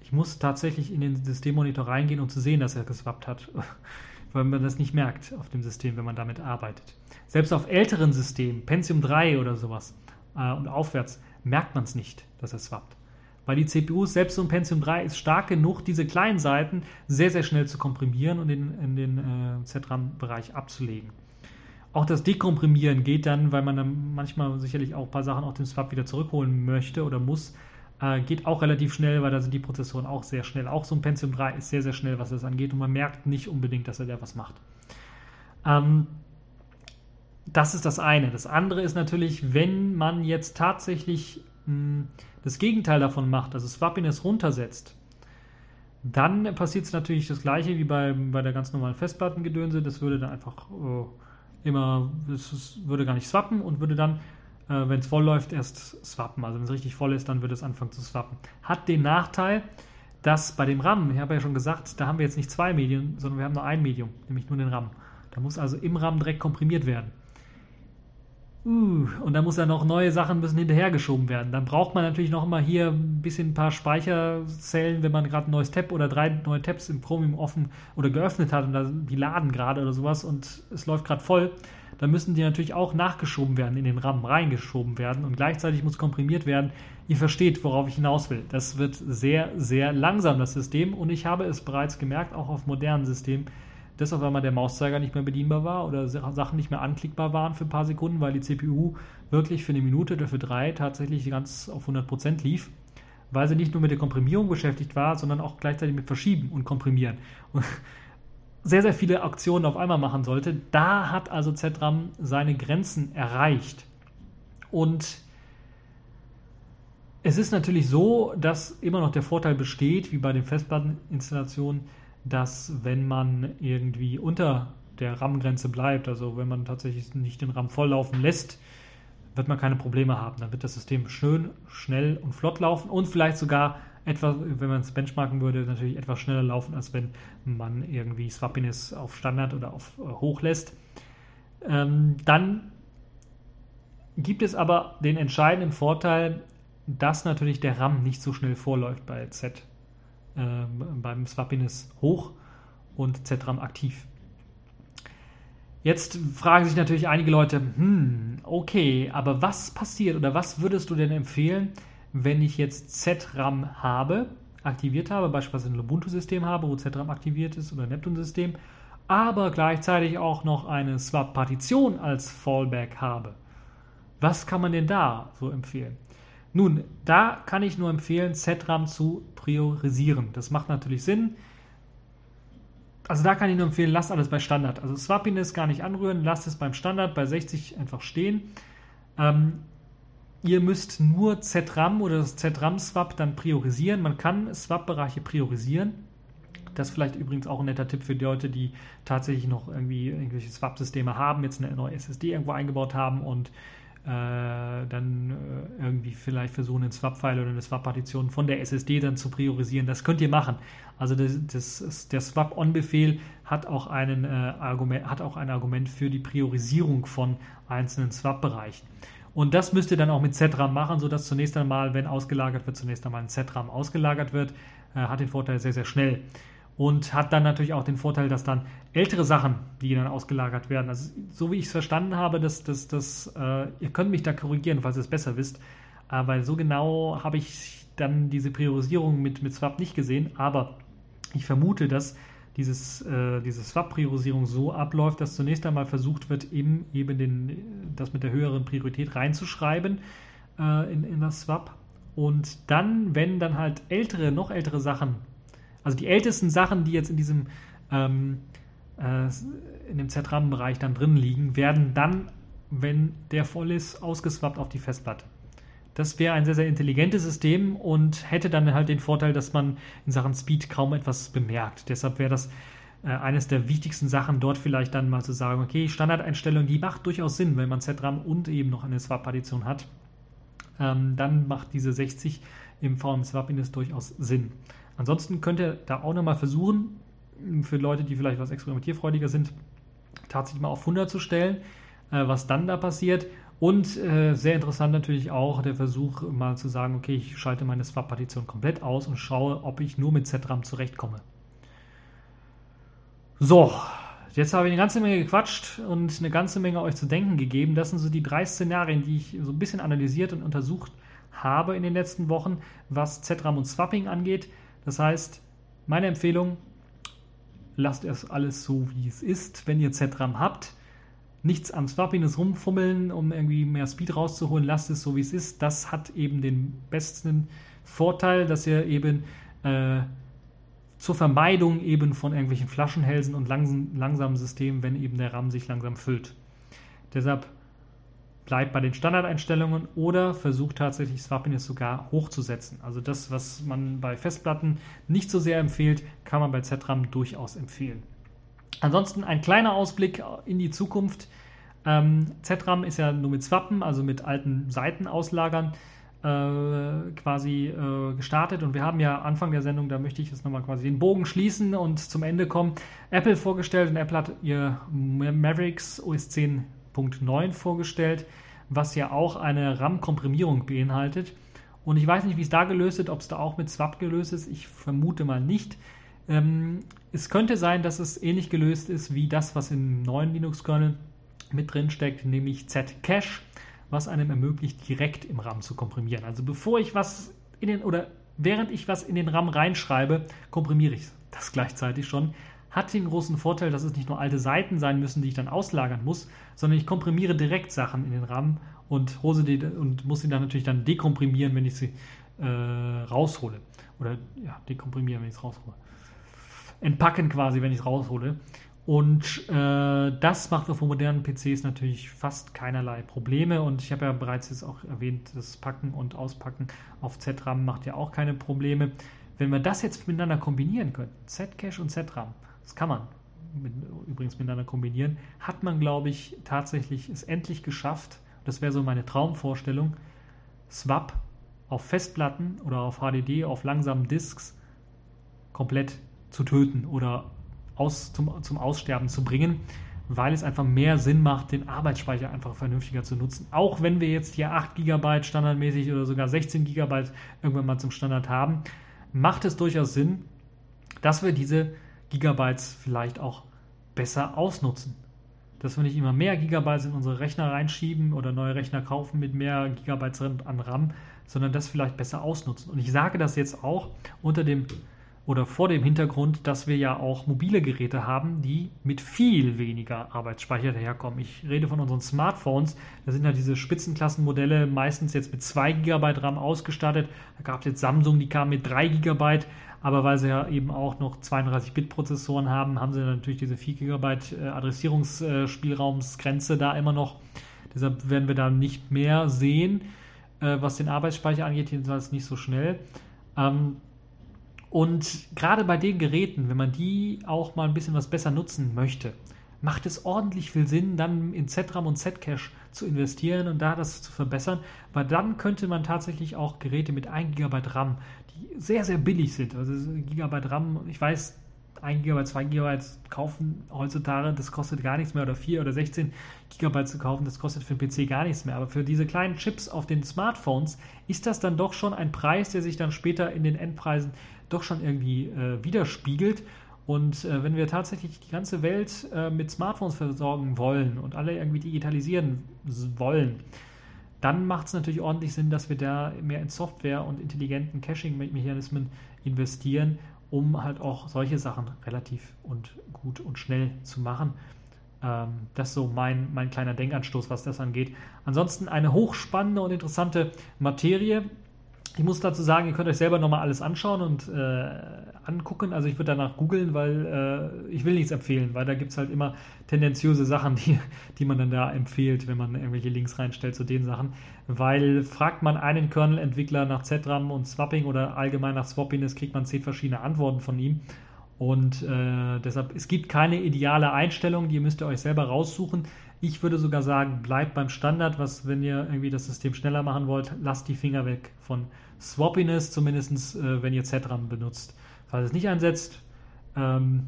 Ich muss tatsächlich in den Systemmonitor reingehen, um zu sehen, dass er geswappt hat [LAUGHS] weil man das nicht merkt auf dem System, wenn man damit arbeitet. Selbst auf älteren Systemen, Pentium 3 oder sowas äh, und aufwärts, merkt man es nicht, dass er swappt. Weil die CPUs, selbst so ein Pentium 3, ist stark genug, diese kleinen Seiten sehr, sehr schnell zu komprimieren und in, in den äh, ZRAM-Bereich abzulegen. Auch das Dekomprimieren geht dann, weil man dann manchmal sicherlich auch ein paar Sachen aus dem Swap wieder zurückholen möchte oder muss, Äh, geht auch relativ schnell, weil da sind die Prozessoren auch sehr schnell. Auch so ein Pentium 3 ist sehr, sehr schnell, was das angeht und man merkt nicht unbedingt, dass er da was macht. Ähm, das ist das eine. Das andere ist natürlich, wenn man jetzt tatsächlich mh, hm, das Gegenteil davon macht, also Swappiness runtersetzt, dann passiert es natürlich das gleiche wie bei, bei der ganz normalen Festplattengedönse. Das würde dann einfach äh, immer, das würde gar nicht swappen und würde dann, äh, wenn es voll läuft, erst swappen. Also wenn es richtig voll ist, dann würde es anfangen zu swappen. Hat den Nachteil, dass bei dem RAM, ich habe ja schon gesagt, da haben wir jetzt nicht zwei Medien, sondern wir haben nur ein Medium, nämlich nur den RAM. Da muss also im RAM direkt komprimiert werden. Uh, und dann muss ja noch neue Sachen müssen hinterhergeschoben werden. Dann braucht man natürlich noch mal hier ein bisschen ein paar Speicherzellen, wenn man gerade ein neues Tab oder drei neue Tabs im Chromium offen oder geöffnet hat und da, die laden gerade oder sowas und es läuft gerade voll. Dann müssen die natürlich auch nachgeschoben werden, in den RAM reingeschoben werden und gleichzeitig muss komprimiert werden. Ihr versteht, worauf ich hinaus will. Das wird sehr, sehr langsam, das System. Und ich habe es bereits gemerkt, auch auf modernen Systemen, dass auf einmal der Mauszeiger nicht mehr bedienbar war oder Sachen nicht mehr anklickbar waren für ein paar Sekunden, weil die CPU wirklich für eine Minute oder für drei tatsächlich ganz auf 100% lief, weil sie nicht nur mit der Komprimierung beschäftigt war, sondern auch gleichzeitig mit Verschieben und Komprimieren. Und sehr, sehr viele Aktionen auf einmal machen sollte. Da hat also ZRAM seine Grenzen erreicht. Und es ist natürlich so, dass immer noch der Vorteil besteht, wie bei den Festplatteninstallationen, dass wenn man irgendwie unter der RAM-Grenze bleibt, also wenn man tatsächlich nicht den RAM volllaufen lässt, wird man keine Probleme haben. Dann wird das System schön, schnell und flott laufen und vielleicht sogar etwas, wenn man es benchmarken würde, natürlich etwas schneller laufen, als wenn man irgendwie Swappiness auf Standard oder auf äh, Hoch lässt. Ähm, dann gibt es aber den entscheidenden Vorteil, dass natürlich der RAM nicht so schnell vorläuft bei Z äh, beim Swappiness hoch und ZRAM aktiv. Jetzt fragen sich natürlich einige Leute, hm, okay, aber was passiert oder was würdest du denn empfehlen, wenn ich jetzt ZRAM habe, aktiviert habe, beispielsweise ein Ubuntu-System habe, wo ZRAM aktiviert ist oder ein Neptun-System, aber gleichzeitig auch noch eine Swap-Partition als Fallback habe. Was kann man denn da so empfehlen? Nun, da kann ich nur empfehlen, ZRAM zu priorisieren. Das macht natürlich Sinn. Also da kann ich nur empfehlen, lasst alles bei Standard. Also Swappiness gar nicht anrühren, lasst es beim Standard bei 60 einfach stehen. Ähm, ihr müsst nur ZRAM oder das ZRAM-Swap dann priorisieren. Man kann Swap-Bereiche priorisieren. Das ist vielleicht übrigens auch ein netter Tipp für die Leute, die tatsächlich noch irgendwie irgendwelche Swap-Systeme haben, jetzt eine neue SSD irgendwo eingebaut haben und äh, dann äh, irgendwie vielleicht versuchen, einen Swap-File oder eine Swap-Partition von der SSD dann zu priorisieren. Das könnt ihr machen. Also das, das, der Swap-On-Befehl hat, äh, hat auch ein Argument für die Priorisierung von einzelnen Swap-Bereichen. Und das müsst ihr dann auch mit ZRAM machen, sodass zunächst einmal, wenn ausgelagert wird, zunächst einmal ein ZRAM ausgelagert wird. Äh, hat den Vorteil sehr, sehr schnell. Und hat dann natürlich auch den Vorteil, dass dann ältere Sachen, die dann ausgelagert werden, also so wie ich es verstanden habe, dass, dass, dass äh, ihr könnt mich da korrigieren, falls ihr es besser wisst, äh, weil so genau habe ich dann diese Priorisierung mit, mit Swap nicht gesehen, aber ich vermute, dass dieses, äh, diese Swap-Priorisierung so abläuft, dass zunächst einmal versucht wird, eben, eben den, das mit der höheren Priorität reinzuschreiben äh, in, in das Swap. Und dann, wenn dann halt ältere, noch ältere Sachen also die ältesten Sachen, die jetzt in diesem ähm, äh, in dem ZRAM-Bereich dann drin liegen, werden dann, wenn der voll ist, ausgeswappt auf die Festplatte. Das wäre ein sehr, sehr intelligentes System und hätte dann halt den Vorteil, dass man in Sachen Speed kaum etwas bemerkt. Deshalb wäre das äh, eines der wichtigsten Sachen, dort vielleicht dann mal zu sagen, okay, Standardeinstellung, die macht durchaus Sinn, wenn man ZRAM und eben noch eine Swap-Partition hat. Ähm, dann macht diese 60 im VM-Swap-Index durchaus Sinn. Ansonsten könnt ihr da auch nochmal versuchen, für Leute, die vielleicht was experimentierfreudiger sind, tatsächlich mal auf 100 zu stellen, äh, was dann da passiert. Und äh, sehr interessant natürlich auch der Versuch, mal zu sagen, okay, ich schalte meine Swap-Partition komplett aus und schaue, ob ich nur mit ZRAM zurechtkomme. So, jetzt habe ich eine ganze Menge gequatscht und eine ganze Menge euch zu denken gegeben. Das sind so die drei Szenarien, die ich so ein bisschen analysiert und untersucht habe in den letzten Wochen, was ZRAM und Swapping angeht. Das heißt, meine Empfehlung, lasst es alles so, wie es ist. Wenn ihr ZRAM habt, nichts am Swappiness rumfummeln, um irgendwie mehr Speed rauszuholen. Lasst es so, wie es ist. Das hat eben den besten Vorteil, dass ihr eben äh, zur Vermeidung eben von irgendwelchen Flaschenhälsen und langsam, langsamen Systemen, wenn eben der RAM sich langsam füllt. Deshalb bleibt bei den Standardeinstellungen oder versucht tatsächlich Swappiness sogar hochzusetzen. Also das, was man bei Festplatten nicht so sehr empfiehlt, kann man bei ZRAM durchaus empfehlen. Ansonsten ein kleiner Ausblick in die Zukunft. Ähm, ZRAM ist ja nur mit Swappen, also mit alten Seitenauslagern äh, quasi äh, gestartet und wir haben ja Anfang der Sendung, da möchte ich jetzt nochmal quasi den Bogen schließen und zum Ende kommen, Apple vorgestellt und Apple hat ihr Mavericks OS 10.9 vorgestellt, was ja auch eine RAM-Komprimierung beinhaltet. Und ich weiß nicht, wie es da gelöst ist, ob es da auch mit Swap gelöst ist. Ich vermute mal nicht. Ähm, es könnte sein, dass es ähnlich gelöst ist wie das, was im neuen Linux-Kernel mit drin steckt, nämlich Z-Cache was einem ermöglicht, direkt im RAM zu komprimieren. Also bevor ich was in den oder während ich was in den RAM reinschreibe, komprimiere ich das [LAUGHS] gleichzeitig schon. Hat den großen Vorteil, dass es nicht nur alte Seiten sein müssen, die ich dann auslagern muss, sondern ich komprimiere direkt Sachen in den RAM und, hose die, und muss sie dann natürlich dann dekomprimieren, wenn ich sie äh, raushole. Oder ja, dekomprimieren, wenn ich es raushole. Entpacken quasi, wenn ich es raushole. Und äh, das macht auf modernen PCs natürlich fast keinerlei Probleme. Und ich habe ja bereits jetzt auch erwähnt, das Packen und Auspacken auf ZRAM macht ja auch keine Probleme. Wenn wir das jetzt miteinander kombinieren könnten, Zcache und ZRAM, das kann man mit, übrigens miteinander kombinieren, hat man, glaube ich, tatsächlich es endlich geschafft. Das wäre so meine Traumvorstellung. Swap auf Festplatten oder auf HDD, auf langsamen Disks komplett zu töten oder aus, zum, zum Aussterben zu bringen, weil es einfach mehr Sinn macht, den Arbeitsspeicher einfach vernünftiger zu nutzen. Auch wenn wir jetzt hier 8 GB standardmäßig oder sogar 16 GB irgendwann mal zum Standard haben, macht es durchaus Sinn, dass wir diese Gigabytes vielleicht auch besser ausnutzen. Dass wir nicht immer mehr Gigabytes in unsere Rechner reinschieben oder neue Rechner kaufen mit mehr Gigabytes an RAM, sondern das vielleicht besser ausnutzen. Und ich sage das jetzt auch unter dem oder vor dem Hintergrund, dass wir ja auch mobile Geräte haben, die mit viel weniger Arbeitsspeicher daherkommen. Ich rede von unseren Smartphones. Da sind ja diese Spitzenklassenmodelle meistens jetzt mit 2 GB RAM ausgestattet. Da gab es jetzt Samsung, die kam mit 3 GB. Aber weil sie ja eben auch noch 32-Bit-Prozessoren haben, haben sie natürlich diese 4 GB äh, Adressierungsspielraumsgrenze da immer noch. Deshalb werden wir da nicht mehr sehen, äh, was den Arbeitsspeicher angeht, jedenfalls nicht so schnell. Ähm, und gerade bei den Geräten, wenn man die auch mal ein bisschen was besser nutzen möchte, macht es ordentlich viel Sinn, dann in ZRAM und Zcache zu investieren und da das zu verbessern, weil dann könnte man tatsächlich auch Geräte mit 1 GB RAM, die sehr, sehr billig sind, also Gigabyte RAM, ich weiß, 1 GB, 2 GB kaufen heutzutage, das kostet gar nichts mehr, oder 4 oder 16 GB zu kaufen, das kostet für den PC gar nichts mehr. Aber für diese kleinen Chips auf den Smartphones ist das dann doch schon ein Preis, der sich dann später in den Endpreisen doch schon irgendwie äh, widerspiegelt. Und äh, wenn wir tatsächlich die ganze Welt äh, mit Smartphones versorgen wollen und alle irgendwie digitalisieren wollen, dann macht es natürlich ordentlich Sinn, dass wir da mehr in Software und intelligenten Caching-Mechanismen investieren, um halt auch solche Sachen relativ und gut und schnell zu machen. Ähm, das ist so mein, mein kleiner Denkanstoß, was das angeht. Ansonsten eine hochspannende und interessante Materie. Ich muss dazu sagen, ihr könnt euch selber nochmal alles anschauen und äh, angucken. Also ich würde danach googeln, weil äh, ich will nichts empfehlen, weil da gibt es halt immer tendenziöse Sachen, [LAUGHS] die, die man dann da empfiehlt, wenn man irgendwelche Links reinstellt zu den Sachen. Weil fragt man einen Kernel-Entwickler nach ZRAM und Swapping oder allgemein nach Swappiness, kriegt man zehn verschiedene Antworten von ihm. Und äh, deshalb, es gibt keine ideale Einstellung, die müsst ihr euch selber raussuchen. Ich würde sogar sagen, bleibt beim Standard, was, wenn ihr irgendwie das System schneller machen wollt, lasst die Finger weg von Swappiness, zumindest äh, wenn ihr ZRAM benutzt. Falls es nicht einsetzt, ähm,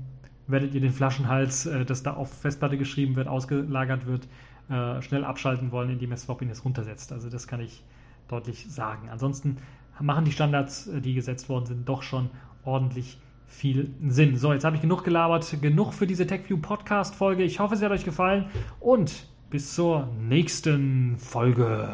werdet ihr den Flaschenhals, äh, das da auf Festplatte geschrieben wird, ausgelagert wird, äh, schnell abschalten wollen, indem ihr Swappiness runtersetzt. Also das kann ich deutlich sagen. Ansonsten machen die Standards, äh, die gesetzt worden sind, doch schon ordentlich viel Sinn. So, jetzt habe ich genug gelabert, genug für diese TechView Podcast Folge. Ich hoffe, sie hat euch gefallen und bis zur nächsten Folge.